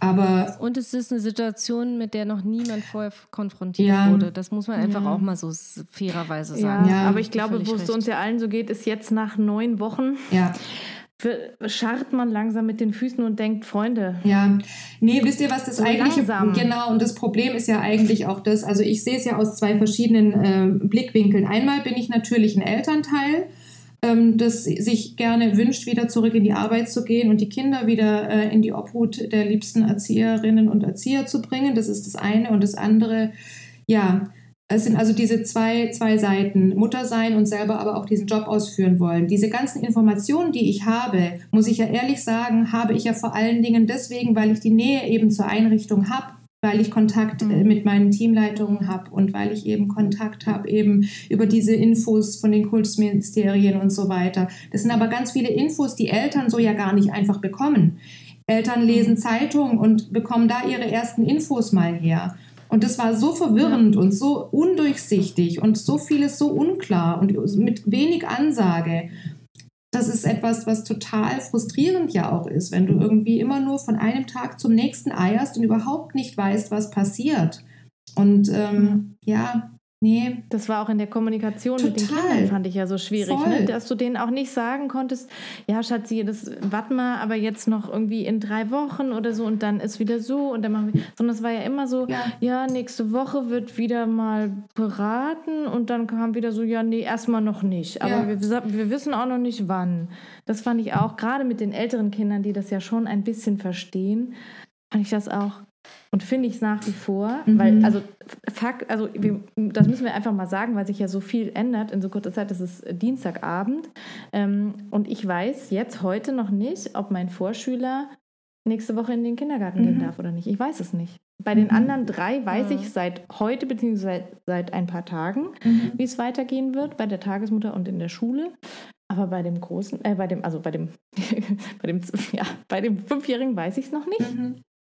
Aber und es ist eine Situation, mit der noch niemand vorher konfrontiert ja, wurde. Das muss man einfach ja. auch mal so fairerweise sagen. Ja, aber ich glaube, wo es uns ja allen so geht, ist jetzt nach neun Wochen. Ja scharrt man langsam mit den Füßen und denkt, Freunde. Ja, nee, wisst ihr, was das so eigentliche langsam. genau und das Problem ist ja eigentlich auch das. Also ich sehe es ja aus zwei verschiedenen äh, Blickwinkeln. Einmal bin ich natürlich ein Elternteil ähm, das sich gerne wünscht, wieder zurück in die Arbeit zu gehen und die Kinder wieder äh, in die Obhut der liebsten Erzieherinnen und Erzieher zu bringen. Das ist das eine. Und das andere, ja, es sind also diese zwei, zwei Seiten, Mutter sein und selber aber auch diesen Job ausführen wollen. Diese ganzen Informationen, die ich habe, muss ich ja ehrlich sagen, habe ich ja vor allen Dingen deswegen, weil ich die Nähe eben zur Einrichtung habe weil ich Kontakt äh, mhm. mit meinen Teamleitungen habe und weil ich eben Kontakt habe eben über diese Infos von den Kultusministerien und so weiter. Das sind aber ganz viele Infos, die Eltern so ja gar nicht einfach bekommen. Eltern lesen mhm. Zeitungen und bekommen da ihre ersten Infos mal her. Und das war so verwirrend ja. und so undurchsichtig und so vieles so unklar und mit wenig Ansage das ist etwas, was total frustrierend ja auch ist, wenn du irgendwie immer nur von einem Tag zum nächsten eierst und überhaupt nicht weißt, was passiert. Und ähm, ja, Nee. Das war auch in der Kommunikation Total. mit den Kindern, fand ich ja so schwierig, ne? dass du denen auch nicht sagen konntest, ja, Schatzi, das warte mal, aber jetzt noch irgendwie in drei Wochen oder so und dann ist wieder so und dann machen wir, sondern es war ja immer so, ja. ja, nächste Woche wird wieder mal beraten und dann kam wieder so, ja, nee, erstmal noch nicht, aber ja. wir, wir wissen auch noch nicht wann. Das fand ich auch, gerade mit den älteren Kindern, die das ja schon ein bisschen verstehen, fand ich das auch und finde ich es nach wie vor, Mhm. weil, also, Fakt, also, wir, das müssen wir einfach mal sagen, weil sich ja so viel ändert in so kurzer Zeit. Es ist Dienstagabend ähm, und ich weiß jetzt heute noch nicht, ob mein Vorschüler nächste Woche in den Kindergarten gehen Mhm. darf oder nicht. Ich weiß es nicht. Bei den Mhm. anderen drei weiß Mhm. ich seit heute beziehungsweise seit, seit ein paar Tagen, Mhm. wie es weitergehen wird bei der Tagesmutter und in der Schule. Aber bei dem großen, äh, bei dem, also bei dem, bei dem, ja, bei dem Fünfjährigen weiß ich es noch nicht.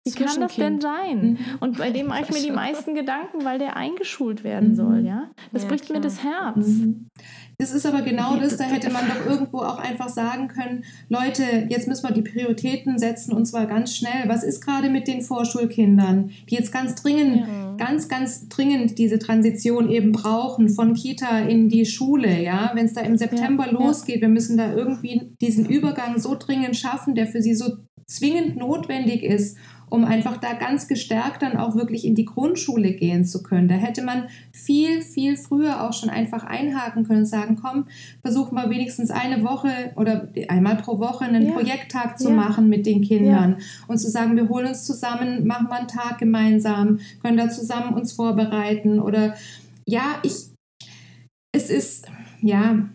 Mhm. Wie kann das denn sein? Mhm. Und bei dem mache ich mir die meisten Gedanken, weil der eingeschult werden Mhm. soll, ja? Das Ja, bricht mir klar. das Herz. Mhm. Das ist aber genau das, da hätte man doch irgendwo auch einfach sagen können, Leute, jetzt müssen wir die Prioritäten setzen und zwar ganz schnell. Was ist gerade mit den Vorschulkindern, die jetzt ganz dringend, Ja. ganz, ganz dringend diese Transition eben brauchen von Kita in die Schule, ja? Wenn es da im September Ja, losgeht, wir müssen da irgendwie diesen Übergang so dringend schaffen, der für sie so zwingend notwendig ist, um einfach da ganz gestärkt dann auch wirklich in die Grundschule gehen zu können. Da hätte man viel, viel früher auch schon einfach einhaken können und sagen, komm, versuchen wir wenigstens eine Woche oder einmal pro Woche einen Ja. Projekttag zu Ja. machen mit den Kindern und zu sagen, wir holen uns zusammen, machen wir einen Tag gemeinsam, können da zusammen uns vorbereiten oder ja, ich, es ist, ja,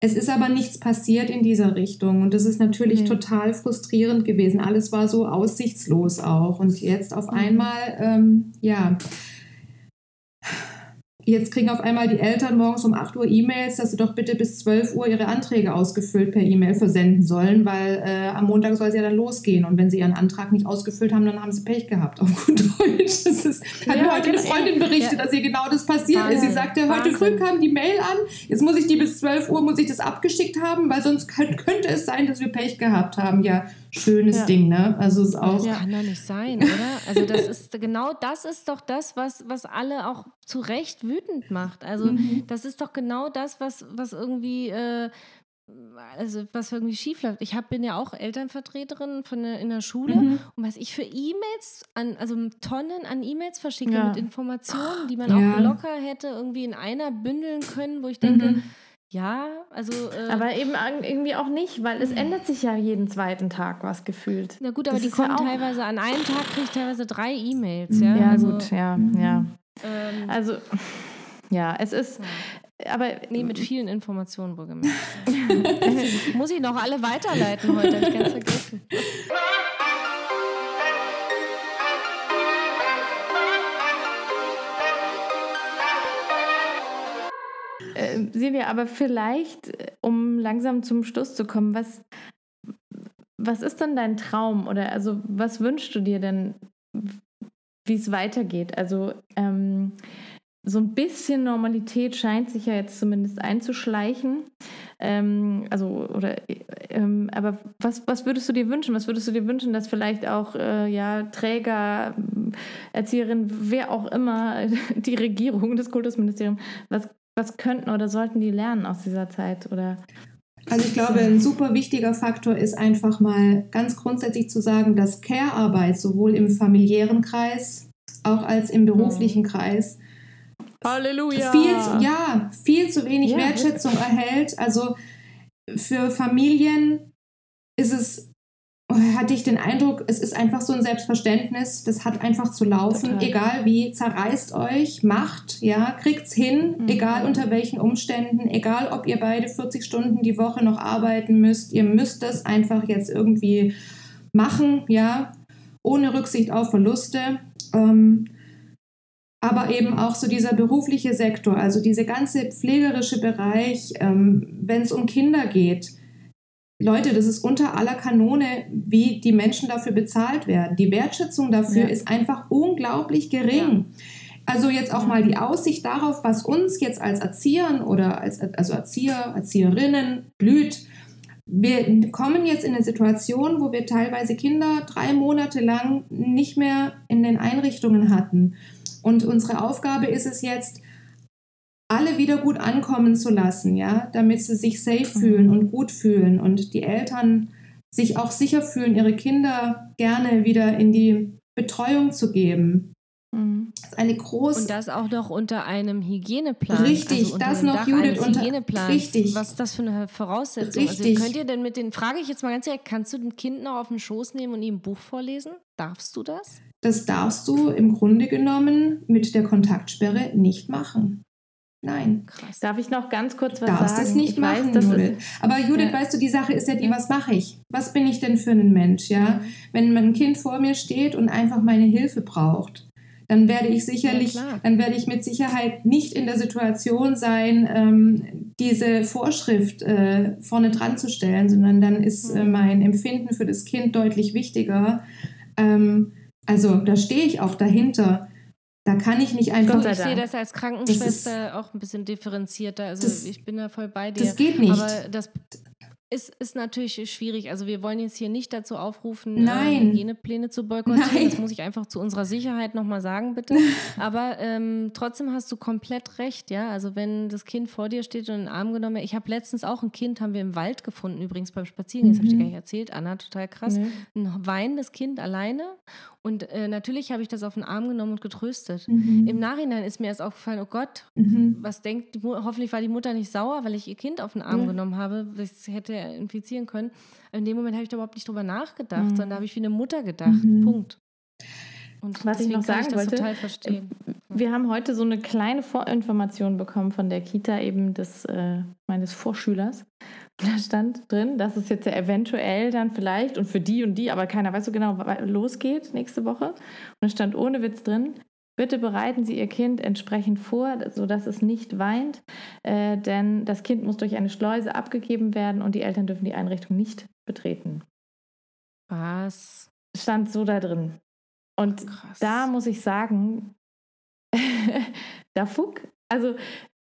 es ist aber nichts passiert in dieser Richtung und das ist natürlich Nee. total frustrierend gewesen. Alles war so aussichtslos auch und jetzt auf Mhm. einmal, ähm, ja, jetzt kriegen auf einmal die Eltern morgens um 8 Uhr E-Mails, dass sie doch bitte bis 12 Uhr ihre Anträge ausgefüllt per E-Mail versenden sollen, weil äh, am Montag soll es ja dann losgehen und wenn sie ihren Antrag nicht ausgefüllt haben, dann haben sie Pech gehabt, auf gut Deutsch. Das ist, hat Ja, mir heute eine. Freundin berichtet, Ja. dass ihr genau das passiert ist. Sie Wahnsinn. sagte, heute Wahnsinn. früh kam die Mail an, jetzt muss ich die bis 12 Uhr, muss ich das abgeschickt haben, weil sonst könnt, könnte es sein, dass wir Pech gehabt haben. Ja, schönes Ja. Ding, ne? Also es ist auch... Das kann doch nicht sein, oder? Also das ist genau das ist doch das, was, was alle auch zu Recht wütend macht. Also Mhm. das ist doch genau das, was, was irgendwie, äh, also was irgendwie schief läuft. Ich hab, bin ja auch Elternvertreterin von der, in der Schule Mhm. und was ich für E-Mails an, also Tonnen an E-Mails verschicke Ja. mit Informationen, die man auch locker hätte irgendwie in einer bündeln können, wo ich denke, Mhm. Ja, also äh, Aber eben irgendwie auch nicht, weil es ändert sich ja jeden zweiten Tag was gefühlt. na gut, aber das die ja kommen auch- teilweise an einem Tag kriege ich teilweise drei E-Mails, ja. Ja, also, gut, ja, ja. Ähm, Also, ja, es ist, aber Nee, mit vielen Informationen wohlgemerkt. Muss ich noch alle weiterleiten heute, hab ich ganz vergessen. Silvia, aber vielleicht, äh, um langsam zum Schluss zu kommen, was, was ist denn dein Traum oder also was wünschst du dir denn, wie es weitergeht? Also ähm, so ein bisschen Normalität scheint sich ja jetzt zumindest einzuschleichen. Ähm, also, oder, äh, ähm, aber was, was würdest du dir wünschen? Was würdest du dir wünschen, dass vielleicht auch äh, ja, Träger, Erzieherin, wer auch immer, die Regierung, das Kultusministerium, was, was könnten oder sollten die lernen aus dieser Zeit? Oder Also ich glaube, ein super wichtiger Faktor ist einfach mal ganz grundsätzlich zu sagen, dass Care-Arbeit sowohl im familiären Kreis auch als im beruflichen Kreis Halleluja! viel, zu- ja, viel zu wenig Ja, Wertschätzung erhält. Also für Familien ist es, hatte ich den Eindruck, es ist einfach so ein Selbstverständnis, das hat einfach zu laufen, Total. egal wie, zerreißt euch, macht, ja, kriegt's hin, Mhm. egal unter welchen Umständen, egal ob ihr beide 40 Stunden die Woche noch arbeiten müsst, ihr müsst das einfach jetzt irgendwie machen, ja, ohne Rücksicht auf Verluste. Ähm, aber eben auch so dieser berufliche Sektor, also dieser ganze pflegerische Bereich, ähm, wenn es um Kinder geht. Leute, das ist unter aller Kanone, wie die Menschen dafür bezahlt werden. Die Wertschätzung dafür Ja. ist einfach unglaublich gering. Also jetzt auch mal die Aussicht darauf, was uns jetzt als Erziehern oder als also Erzieher, Erzieherinnen blüht. Wir kommen jetzt in eine Situation, wo wir teilweise Kinder drei Monate lang nicht mehr in den Einrichtungen hatten. Und unsere Aufgabe ist es jetzt, alle wieder gut ankommen zu lassen, ja, damit sie sich safe fühlen und gut fühlen und die Eltern sich auch sicher fühlen, ihre Kinder gerne wieder in die Betreuung zu geben. Mhm. Das ist eine große Und das auch noch unter einem Hygieneplan. Richtig, also das noch, Dach Judith, unter- Hygieneplans. richtig. Was ist das für eine Voraussetzung? Also Richtig. könnt ihr denn mit den, frage ich jetzt mal ganz direkt, kannst du ein Kind noch auf den Schoß nehmen und ihm ein Buch vorlesen? Darfst du das? das darfst du im Grunde genommen mit der Kontaktsperre nicht machen. Nein. Krass. Darf ich noch ganz kurz was Darfst sagen? es nicht ich machen, weiß, Judith. Aber Judith, Ja. weißt du, die Sache ist ja die, was mache ich? Was bin ich denn für ein Mensch, ja? Wenn ein Kind vor mir steht und einfach meine Hilfe braucht, dann werde ich sicherlich, Ja, dann werde ich mit Sicherheit nicht in der Situation sein, ähm, diese Vorschrift äh, vorne dran zu stellen, sondern dann ist äh, mein Empfinden für das Kind deutlich wichtiger. Ähm, also da stehe ich auch dahinter. Da kann ich nicht einfach. Ich sehe das als Krankenschwester auch ein bisschen differenzierter. Also Das- ich bin da voll bei dir. Das geht nicht. Aber das ist, ist natürlich schwierig. Also wir wollen jetzt hier nicht dazu aufrufen, Nein. äh, Hygienepläne zu boykottieren. Nein. Das muss ich einfach zu unserer Sicherheit nochmal sagen, bitte. Aber ähm, trotzdem hast du komplett recht, ja. Also wenn das Kind vor dir steht und in den Arm genommen wird. Ich habe letztens auch ein Kind, haben wir im Wald gefunden, übrigens beim Spazierengehen, das habe ich dir Mhm. gar nicht erzählt, Anna, total krass. Nee. Ein weinendes Kind alleine. Und äh, natürlich habe ich das auf den Arm genommen und getröstet. Mhm. Im Nachhinein ist mir erst aufgefallen, oh Gott, Mhm. was denkt, hoffentlich war die Mutter nicht sauer, weil ich ihr Kind auf den Arm Ja. genommen habe, das hätte er infizieren können. In dem Moment habe ich da überhaupt nicht drüber nachgedacht, Mhm. sondern da habe ich wie eine Mutter gedacht. Mhm. Punkt. Und Was ich noch kann sagen ich das wollte, total verstehen. Wir haben heute so eine kleine Vorinformation bekommen von der Kita eben des äh, meines Vorschülers. Da stand drin, dass es jetzt ja eventuell dann vielleicht und für die und die, aber keiner weiß so genau, losgeht nächste Woche. Und es stand ohne Witz drin. Bitte bereiten Sie Ihr Kind entsprechend vor, sodass es nicht weint, äh, denn das Kind muss durch eine Schleuse abgegeben werden und die Eltern dürfen die Einrichtung nicht betreten. Was? Stand so da drin. Und Krass. da muss ich sagen, da fuck, also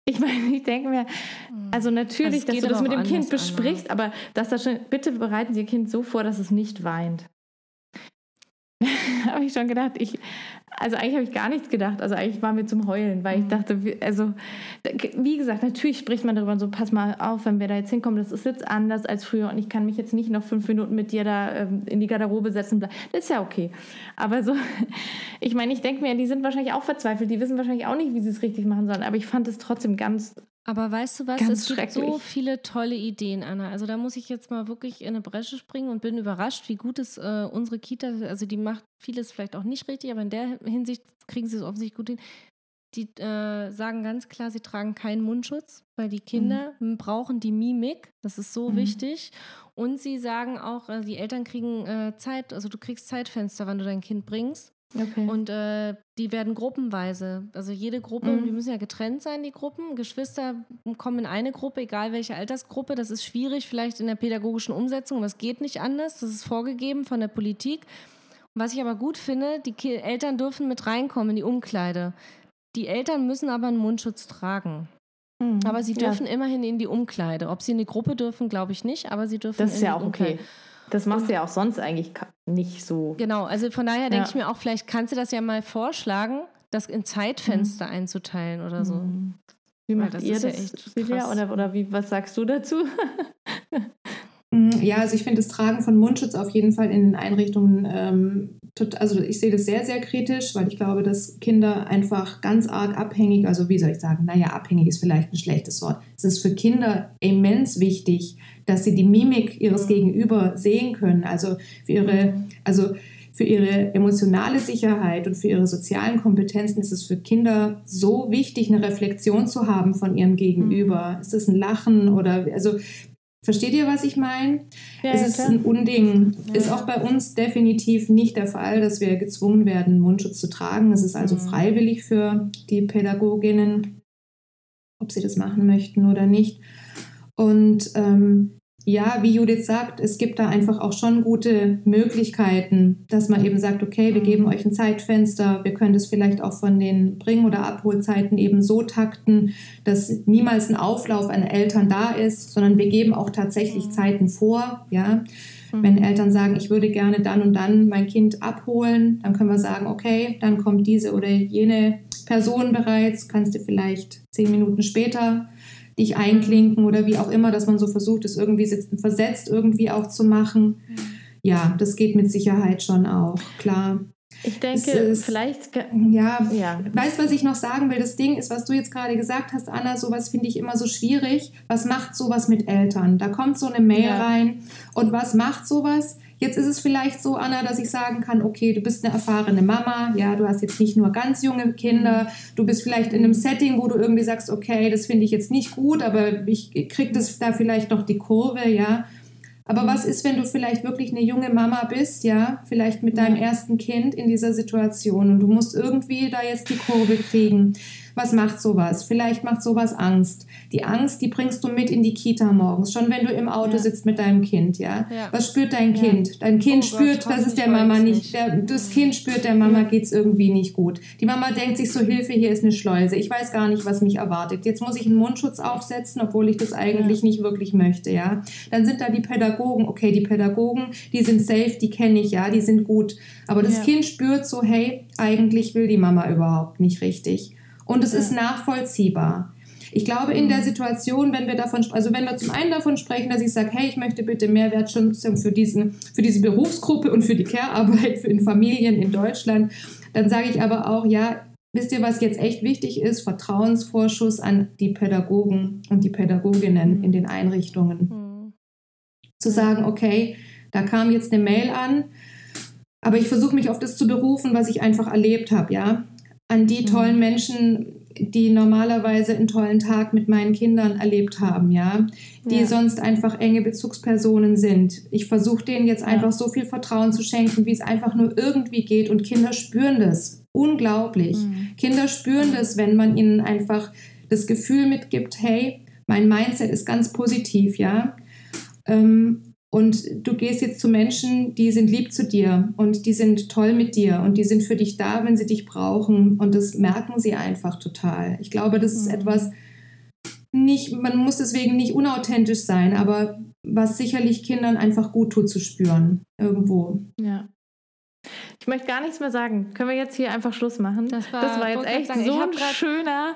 ich meine, ich denke mir, also natürlich, Also dass du das mit dem Kind anders, Anna. besprichst, aber dass das schon, bitte bereiten Sie Ihr Kind so vor, dass es nicht weint. habe ich schon gedacht, ich, also eigentlich habe ich gar nichts gedacht, also eigentlich war mir zum Heulen, weil ich Mhm. dachte, wie- also wie gesagt, natürlich spricht man darüber und so, pass mal auf, wenn wir da jetzt hinkommen, das ist jetzt anders als früher und ich kann mich jetzt nicht noch fünf Minuten mit dir da ähm, in die Garderobe setzen, das ist ja okay. Aber so, ich meine, ich denke mir, die sind wahrscheinlich auch verzweifelt, die wissen wahrscheinlich auch nicht, wie sie es richtig machen sollen, aber ich fand es trotzdem ganz, Aber weißt du was? Ganz es gibt so viele tolle Ideen, Anna. Also da muss ich jetzt mal wirklich in eine Bresche springen und bin überrascht, wie gut es äh, unsere Kita, also die macht vieles vielleicht auch nicht richtig, aber in der Hinsicht kriegen sie es offensichtlich gut hin. Die äh, sagen ganz klar, sie tragen keinen Mundschutz, weil die Kinder brauchen die Mimik. Das ist so Mhm. wichtig. Und sie sagen auch, äh, die Eltern kriegen äh, Zeit, also du kriegst Zeitfenster, wann du dein Kind bringst. Okay. Und äh, die werden gruppenweise. Also jede Gruppe, Mhm. die müssen ja getrennt sein, die Gruppen. Geschwister kommen in eine Gruppe, egal welche Altersgruppe. Das ist schwierig, vielleicht in der pädagogischen Umsetzung, aber es geht nicht anders. Das ist vorgegeben von der Politik. Was ich aber gut finde, die Ki Eltern dürfen mit reinkommen in die Umkleide. Die Eltern müssen aber einen Mundschutz tragen. Hm. Aber sie Ja, dürfen immerhin in die Umkleide. Ob sie in die Gruppe dürfen, glaube ich nicht, aber sie dürfen das ist in ja die auch okay. Das machst du ja auch sonst eigentlich nicht so. Genau, also von daher denke Ja. ich mir auch, vielleicht kannst du das ja mal vorschlagen, das in Zeitfenster einzuteilen oder so. Mhm. Wie macht das ihr ist ja das, echt Silvia? Oder, oder wie, was sagst du dazu? Mm, Ja, also ich finde das Tragen von Mundschutz auf jeden Fall in den Einrichtungen, ähm, also ich sehe das sehr, sehr kritisch, weil ich glaube, dass Kinder einfach ganz arg abhängig, also wie soll ich sagen, naja, abhängig ist vielleicht ein schlechtes Wort. Es ist für Kinder immens wichtig, dass sie die Mimik ihres Gegenüber sehen können, also für ihre, also für ihre emotionale Sicherheit und für ihre sozialen Kompetenzen ist es für Kinder so wichtig, eine Reflexion zu haben von ihrem Gegenüber. Ist es ein Lachen oder also Versteht ihr, was ich meine? Ja, es ja, ist klar. ein Unding. Ist auch bei uns definitiv nicht der Fall, dass wir gezwungen werden, Mundschutz zu tragen. Es ist also Mhm. freiwillig für die Pädagoginnen, ob sie das machen möchten oder nicht. Und ähm, ja, wie Judith sagt, es gibt da einfach auch schon gute Möglichkeiten, dass man eben sagt, okay, wir Mhm. geben euch ein Zeitfenster, wir können das vielleicht auch von den Bring- oder Abholzeiten eben so takten, dass niemals ein Auflauf an Eltern da ist, sondern wir geben auch tatsächlich Mhm. Zeiten vor, ja. Mhm. Wenn Eltern sagen, ich würde gerne dann und dann mein Kind abholen, dann können wir sagen, okay, dann kommt diese oder jene Person bereits, kannst du vielleicht zehn Minuten später dich einklinken oder wie auch immer, dass man so versucht, es irgendwie versetzt irgendwie auch zu machen. Ja, das geht mit Sicherheit schon auch, klar. Ich denke, Es ist- vielleicht. Ja, Ja. Weißt du, was ich noch sagen will? Das Ding ist, was du jetzt gerade gesagt hast, Anna, sowas finde ich immer so schwierig. Was macht sowas mit Eltern? Da kommt so eine Mail Ja. rein und was macht sowas? Jetzt ist es vielleicht so, Anna, dass ich sagen kann, okay, du bist eine erfahrene Mama, ja, du hast jetzt nicht nur ganz junge Kinder, du bist vielleicht in einem Setting, wo du irgendwie sagst, okay, das finde ich jetzt nicht gut, aber ich kriege das da vielleicht noch die Kurve, ja. Aber was ist, wenn du vielleicht wirklich eine junge Mama bist, ja, vielleicht mit deinem ersten Kind in dieser Situation und du musst irgendwie da jetzt die Kurve kriegen? Was macht sowas? Vielleicht macht sowas Angst. Die Angst, die bringst du mit in die Kita morgens, schon wenn du im Auto ja. sitzt mit deinem Kind, ja? ja. Was spürt dein. Kind? Dein Kind oh spürt, Gott, dass es der Mama nicht, der, das Kind spürt, der Mama geht es irgendwie nicht gut. Die Mama denkt sich so, Hilfe, hier ist eine Schleuse. Ich weiß gar nicht, was mich erwartet. Jetzt muss ich einen Mundschutz aufsetzen, obwohl ich das eigentlich nicht wirklich möchte, ja? Dann sind da die Pädagogen. Okay, die Pädagogen, die sind safe, die kenne ich, ja, die sind gut. Aber das Kind spürt so, hey, eigentlich will die Mama überhaupt nicht richtig. Und es ist nachvollziehbar. Ich glaube, in der mhm. Situation, wenn wir davon, also wenn wir zum einen davon sprechen, dass ich sage, hey, ich möchte bitte mehr Wertschätzung für, diesen, für diese Berufsgruppe und für die Care-Arbeit in Familien in Deutschland, dann sage ich aber auch, ja, wisst ihr, was jetzt echt wichtig ist? Vertrauensvorschuss an die Pädagogen und die Pädagoginnen mhm. in den Einrichtungen. Mhm. Zu sagen, okay, da kam jetzt eine Mail an, aber ich versuche mich auf das zu berufen, was ich einfach erlebt habe, ja an die tollen. Menschen, die normalerweise einen tollen Tag mit meinen Kindern erlebt haben, ja, die ja. sonst einfach enge Bezugspersonen sind. Ich versuche denen jetzt einfach so viel Vertrauen zu schenken, wie es einfach nur irgendwie geht und Kinder spüren das. Unglaublich. Mhm. Kinder spüren das, wenn man ihnen einfach das Gefühl mitgibt, hey, mein Mindset ist ganz positiv, ja. Ähm, und du gehst jetzt zu Menschen, die sind lieb zu dir und die sind toll mit dir und die sind für dich da, wenn sie dich brauchen. Und das merken sie einfach total. Ich glaube, das ist mhm. etwas, nicht, man muss deswegen nicht unauthentisch sein, aber was sicherlich Kindern einfach gut tut zu spüren. Irgendwo. Ja. Ich möchte gar nichts mehr sagen. Können wir jetzt hier einfach Schluss machen? Das war, das war jetzt echt sagen, so ein schöner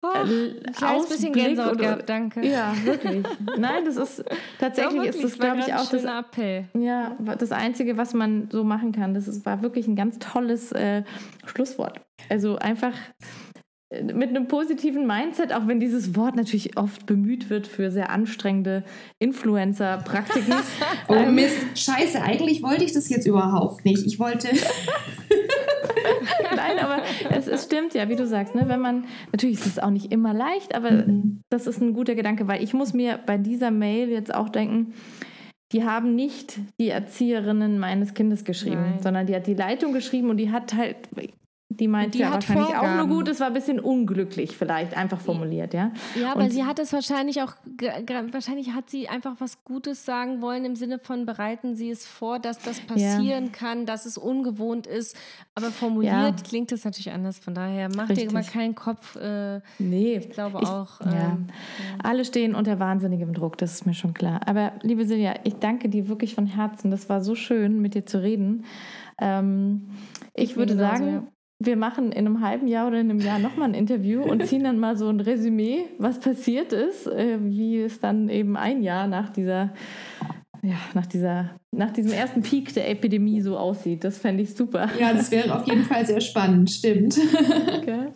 Oh, ein kleines bisschen Gänsehaut oder, gehabt, danke. Ja, wirklich. Nein, das ist tatsächlich ja, ist das, glaube ich, auch das, Appell. Ja, das Einzige, was man so machen kann. Das ist, war wirklich ein ganz tolles äh, Schlusswort. Also einfach äh, mit einem positiven Mindset, auch wenn dieses Wort natürlich oft bemüht wird für sehr anstrengende Influencer-Praktiken. oh Mist, scheiße, eigentlich wollte ich das jetzt überhaupt nicht. Ich wollte... Nein, aber es, es, stimmt ja, wie du sagst, ne? wenn man, natürlich ist es auch nicht immer leicht, aber mhm. das ist ein guter Gedanke, weil ich muss mir bei dieser Mail jetzt auch denken, die haben nicht die Erzieherinnen meines Kindes geschrieben, Nein. sondern die hat die Leitung geschrieben und die hat halt die meint die ja wahrscheinlich Vorgaben. auch nur gut. Es war ein bisschen unglücklich vielleicht einfach formuliert, ja. Ja, aber und sie hat es wahrscheinlich auch, wahrscheinlich hat sie einfach was Gutes sagen wollen im Sinne von bereiten Sie es vor, dass das passieren ja. kann, dass es ungewohnt ist. Aber formuliert ja. klingt es natürlich anders. Von daher macht Richtig. dir mal keinen Kopf. Äh, nee, ich glaube ich, auch. Ähm, ja. Alle stehen unter wahnsinnigem Druck, das ist mir schon klar. Aber liebe Silja, ich danke dir wirklich von Herzen. Das war so schön, mit dir zu reden. Ähm, ich, ich würde sagen, wir machen in einem halben Jahr oder in einem Jahr nochmal ein Interview und ziehen dann mal so ein Resümee, was passiert ist, äh, wie es dann eben ein Jahr nach dieser, ja, nach dieser, nach diesem ersten Peak der Epidemie so aussieht. Das fände ich super. Ja, das wäre auf jeden Fall sehr spannend, stimmt. Okay.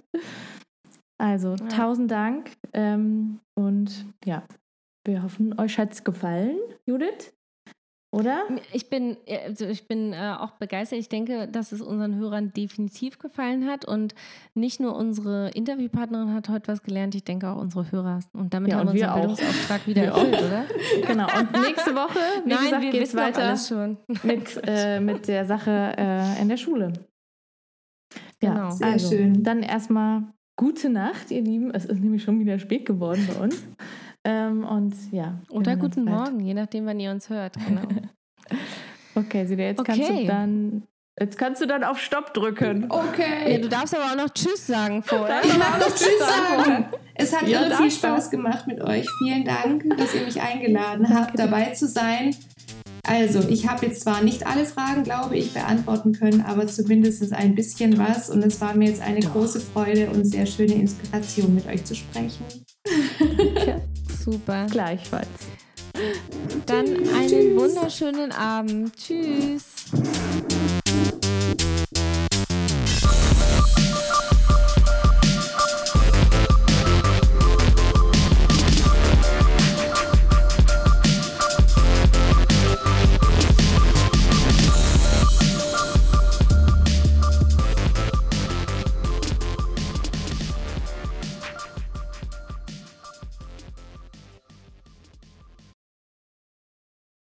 Also, ja. tausend Dank ähm, und ja, wir hoffen, euch hat es gefallen, Judith. Oder? Ich bin, also ich bin äh, auch begeistert. Ich denke, dass es unseren Hörern definitiv gefallen hat. Und nicht nur unsere Interviewpartnerin hat heute was gelernt, ich denke auch unsere Hörer. Und damit ja, haben wir unseren Bildungsauftrag wieder erfüllt, oder? Genau. Und nächste Woche, wie Nein, gesagt, geht es weiter schon. Mit, äh, mit der Sache äh, in der Schule. Ja, genau. Sehr also, schön. Dann erstmal gute Nacht, ihr Lieben. Es ist nämlich schon wieder spät geworden bei uns. Ähm, und ja. Oder guten Morgen, je nachdem, wann ihr uns hört. Genau. okay, Silja, jetzt okay. kannst du dann. Jetzt kannst du dann auf Stopp drücken. Okay. Ja, du darfst aber auch noch Tschüss sagen vorher. Ich darf noch Tschüss sagen. Es hat ja, irre viel Spaß gemacht mit euch. Vielen Dank, dass ihr mich eingeladen habt, dabei zu sein. Also, ich habe jetzt zwar nicht alle Fragen, glaube ich, beantworten können, aber zumindest ein bisschen was. Und es war mir jetzt eine große Freude und sehr schöne Inspiration, mit euch zu sprechen. Ja. Super. Gleichfalls. Dann einen wunderschönen Abend. Tschüss.